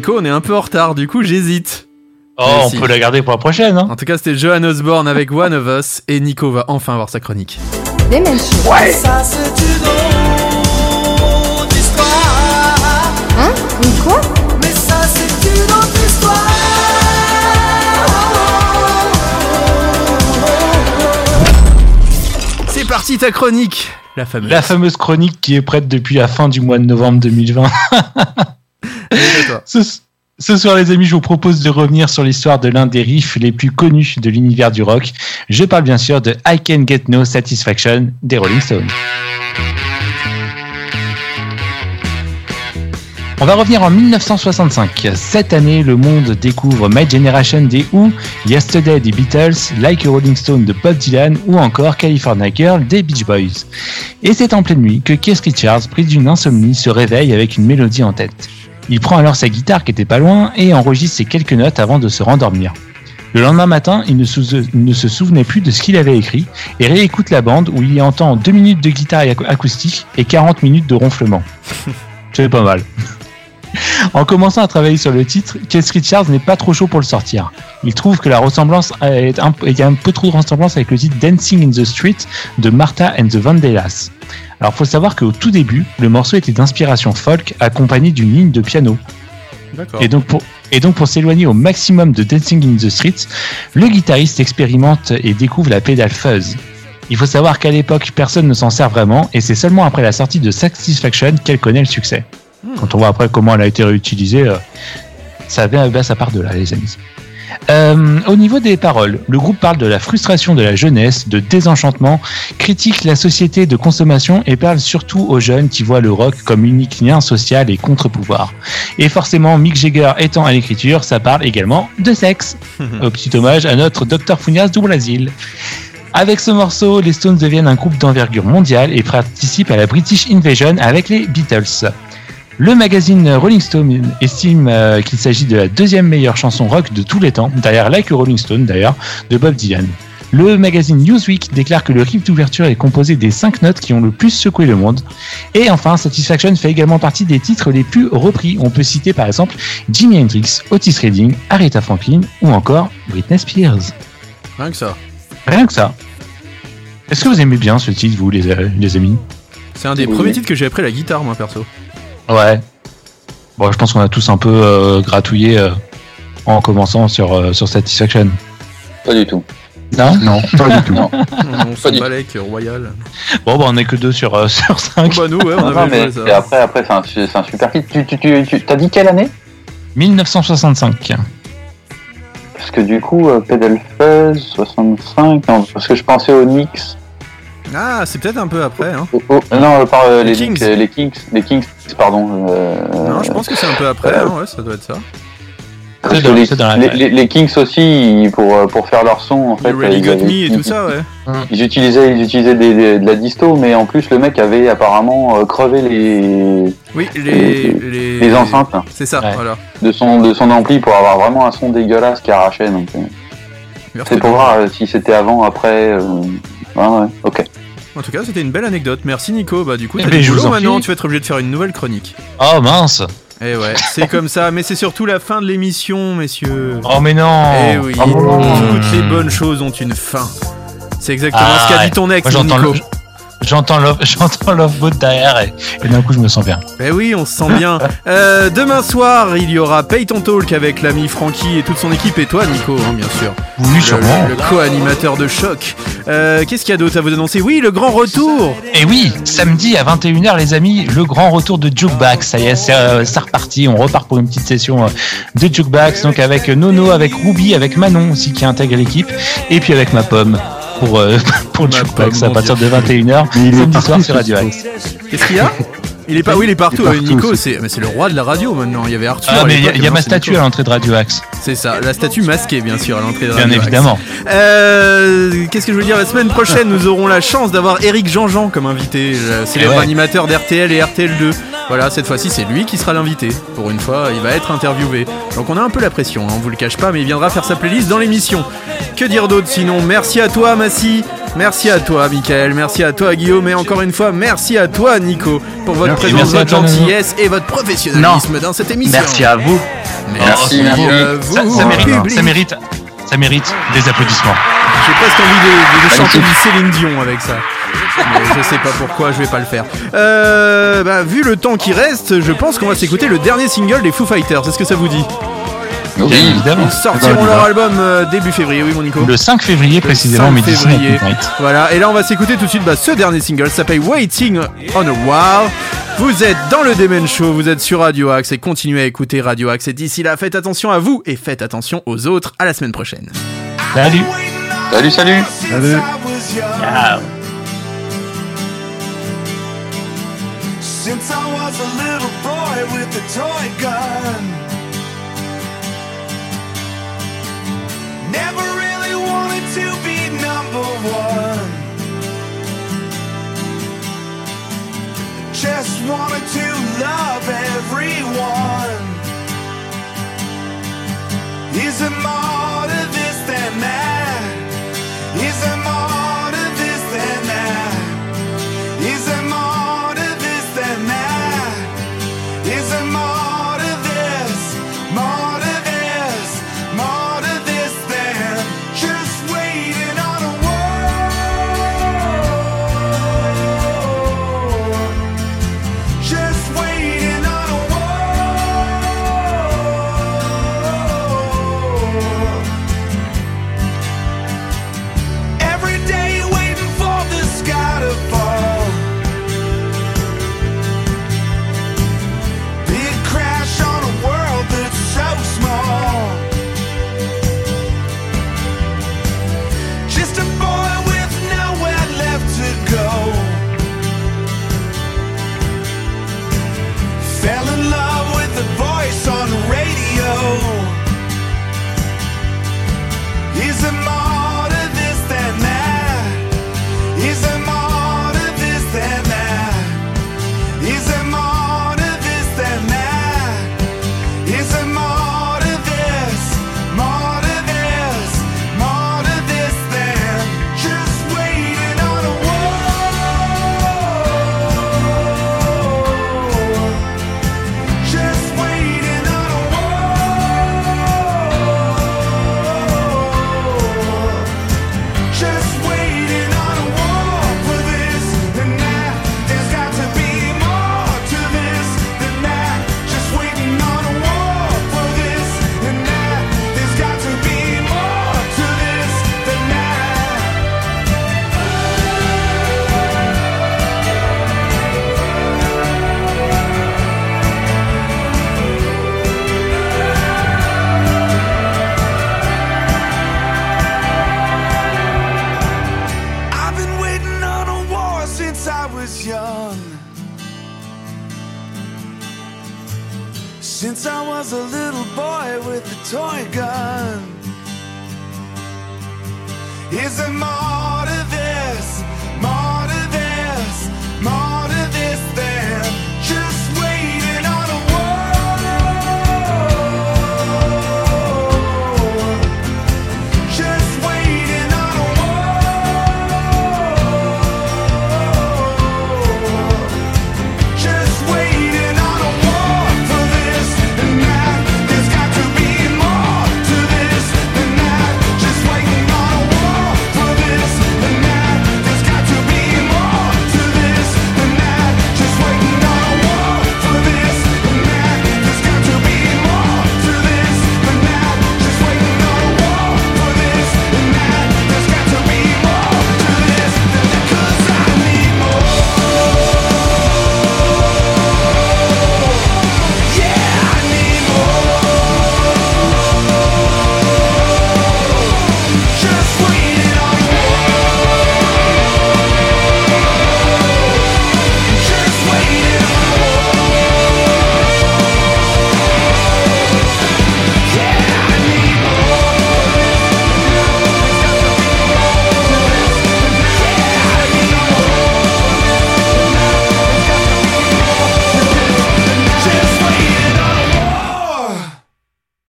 Nico, on est un peu en retard, du coup j'hésite. Oh, Mais on si. peut la garder pour la prochaine. Hein. En tout cas, c'était Johan Osborne avec One of Us et Nico va enfin avoir sa chronique. Ouais. Ça c'est une autre histoire. Hein Une quoi Mais ça c'est une autre histoire. C'est parti ta chronique, la fameuse. La fameuse chronique qui est prête depuis la fin du mois de novembre 2020. ce, soir, les amis, je vous propose de revenir sur l'histoire de l'un des riffs les plus connus de l'univers du rock. Je parle bien sûr de I Can Get No Satisfaction des Rolling Stones. On va revenir en 1965. Cette année, le monde découvre My Generation des Who, Yesterday des Beatles, Like a Rolling Stone de Bob Dylan ou encore California Girl des Beach Boys. Et c'est en pleine nuit que Keith Richards, pris d'une insomnie, se réveille avec une mélodie en tête. Il prend alors sa guitare qui était pas loin et enregistre ses quelques notes avant de se rendormir. Le lendemain matin, il ne, sou- ne se souvenait plus de ce qu'il avait écrit et réécoute la bande où il y entend 2 minutes de guitare ac- acoustique et 40 minutes de ronflement. C'est pas mal. En commençant à travailler sur le titre, Keith Richards n'est pas trop chaud pour le sortir. Il trouve que la ressemblance est un, il y a un peu trop de ressemblance avec le titre Dancing in the Street de Martha and the Vandellas. Alors faut savoir qu'au tout début, le morceau était d'inspiration folk accompagné d'une ligne de piano. Et donc pour et donc pour s'éloigner au maximum de Dancing in the Streets, le guitariste expérimente et découvre la pédale fuzz. Il faut savoir qu'à l'époque, personne ne s'en sert vraiment et c'est seulement après la sortie de Satisfaction qu'elle connaît le succès. Quand on voit après comment elle a été réutilisée, euh, ça vient bah, ça part de là, les amis. Euh, au niveau des paroles, le groupe parle de la frustration de la jeunesse, de désenchantement, critique la société de consommation et parle surtout aux jeunes qui voient le rock comme unique lien social et contre-pouvoir. Et forcément, Mick Jagger étant à l'écriture, ça parle également de sexe. Au petit hommage à notre Dr Funias du Brésil. Avec ce morceau, les Stones deviennent un groupe d'envergure mondiale et participent à la British Invasion avec les Beatles. Le magazine Rolling Stone estime euh, qu'il s'agit de la deuxième meilleure chanson rock de tous les temps, derrière Like a Rolling Stone d'ailleurs, de Bob Dylan. Le magazine Newsweek déclare que le riff d'ouverture est composé des 5 notes qui ont le plus secoué le monde. Et enfin, Satisfaction fait également partie des titres les plus repris. On peut citer par exemple Jimi Hendrix, Otis Redding, Aretha Franklin ou encore Britney Spears. Rien que ça. Rien que ça. Est-ce que vous aimez bien ce titre, vous, les, euh, les amis? C'est un des Oui. premiers titres que j'ai appris à la guitare, moi perso. Ouais. Bon, je pense qu'on a tous un peu euh, gratouillé euh, en commençant sur, euh, sur Satisfaction. Pas du tout. Non? Non, pas du tout. Non. On s'en bat avec Royal. Bon, bah, on est que deux sur, euh, sur 5. Bah nous, ouais, on Non, avait mais joué et ça. après, après c'est un, c'est un super titre. Tu, tu, tu, tu- t'as dit quelle année? 1965. Parce que du coup, euh, Pedal Fuzz, 65, non, parce que je pensais aux Knicks. Ah, c'est peut-être un peu après, hein. Oh, oh, non, euh, par euh, Les les, Kings. Euh, les Kings, les Kings, pardon. euh, Non, je pense que c'est un peu après, euh, hein, ouais, ça doit être ça. Parce que les, c'est dans la- les- les- les Kings aussi, pour, pour faire leur son, en fait, Really ils, Got Me et tout ça, ouais. ils utilisaient, ils utilisaient des- des- de la disto, mais en plus, le mec avait apparemment crevé les, Oui, les. Les, les enceintes C'est ça, Ouais. voilà. de, son, de son ampli pour avoir vraiment un son dégueulasse qui arrachait. Donc, c'est pour voir si c'était avant, après. euh, ouais, ouais, ok. En tout cas, c'était une belle anecdote. Merci Nico. Bah, du coup, Eh t'as ben, du boulot en maintenant. Tu vas être obligé de faire une nouvelle chronique. Oh mince Eh ouais, c'est comme ça. Mais c'est surtout la fin de l'émission, messieurs. Oh mais non Eh oui, Oh, toutes les bonnes choses ont une fin. C'est exactement Ah, ce qu'a ouais. dit ton ex, Moi, Nico. le- J'entends Love, j'entends Love Boat derrière et, et d'un coup je me sens bien. Eh oui, on se sent bien. Euh, demain soir, il y aura Payton Talk avec l'ami Francky et toute son équipe et toi, Nico, hein, bien sûr. Oui, Le- sûrement. Le, co-animateur de choc. Euh, Qu'est-ce qu'il y a d'autre à vous annoncer? Oui, le grand retour. Et oui, samedi à 21h les amis, le grand retour de Jukebox. Ça y est, c'est euh, c'est reparti. On repart pour une petite session euh, de Jukebox. Donc avec Nono, avec Ruby, avec Manon aussi qui intègre l'équipe. Et puis avec ma pomme pour, euh, pour Jukebox à partir de Dieu. 21h. Mais il est soir sur Radio. Axe. Qu'est-ce qu'il y a? Il est pas, oui, il est partout. Il est euh, partout, Nico, ce c'est, mais c'est le roi de la radio maintenant. Il y avait Arthur. Ah mais il y a- y, maintenant, ma c'est statue Nico. à l'entrée de Radio Axe. C'est ça, la statue masquée, bien sûr, à l'entrée de Bien Radio Axe. évidemment. Euh, Qu'est-ce que je veux dire? La semaine prochaine, nous aurons la chance d'avoir Eric Jean-Jean comme invité, le célèbre Eh ouais. animateur d'RTL et RTL2. Voilà, cette fois-ci, c'est lui qui sera l'invité. Pour une fois, il va être interviewé. Donc on a un peu la pression, hein, on vous le cache pas, mais il viendra faire sa playlist dans l'émission. Que dire d'autre sinon? Merci à toi, Massy. Merci à toi, Michael. Merci à toi, Guillaume. Et encore une fois, merci à toi, Nico, pour votre Merci. présence, votre gentillesse et votre professionnalisme dans cette émission. Merci à vous. Merci, Merci. à vous, Ça, ça mérite, ça mérite, ça mérite des applaudissements. J'ai presque envie de, de- de chanter du Céline Dion avec ça. Mais je sais pas pourquoi, je vais pas le faire. Euh, bah, vu le temps qui reste, je pense qu'on va s'écouter le dernier single des Foo Fighters. Est-ce que ça vous dit? Bien évidemment. Ils sortiront leur album euh, début février, oui mon Nico Le 5 février précisément, 5 Medicine at février. Voilà, et là on va s'écouter tout de suite bah, ce dernier single, ça s'appelle Waiting on a While. Vous êtes dans le Demen Show, vous êtes sur Radio Axe et continuez à écouter Radio Axe. Et d'ici là, faites attention à vous et faites attention aux autres. À la semaine prochaine. Salut Salut, salut. Salut. Since I was a little boy with a toy gun. Never really wanted to be number one. Just wanted to love everyone. Is there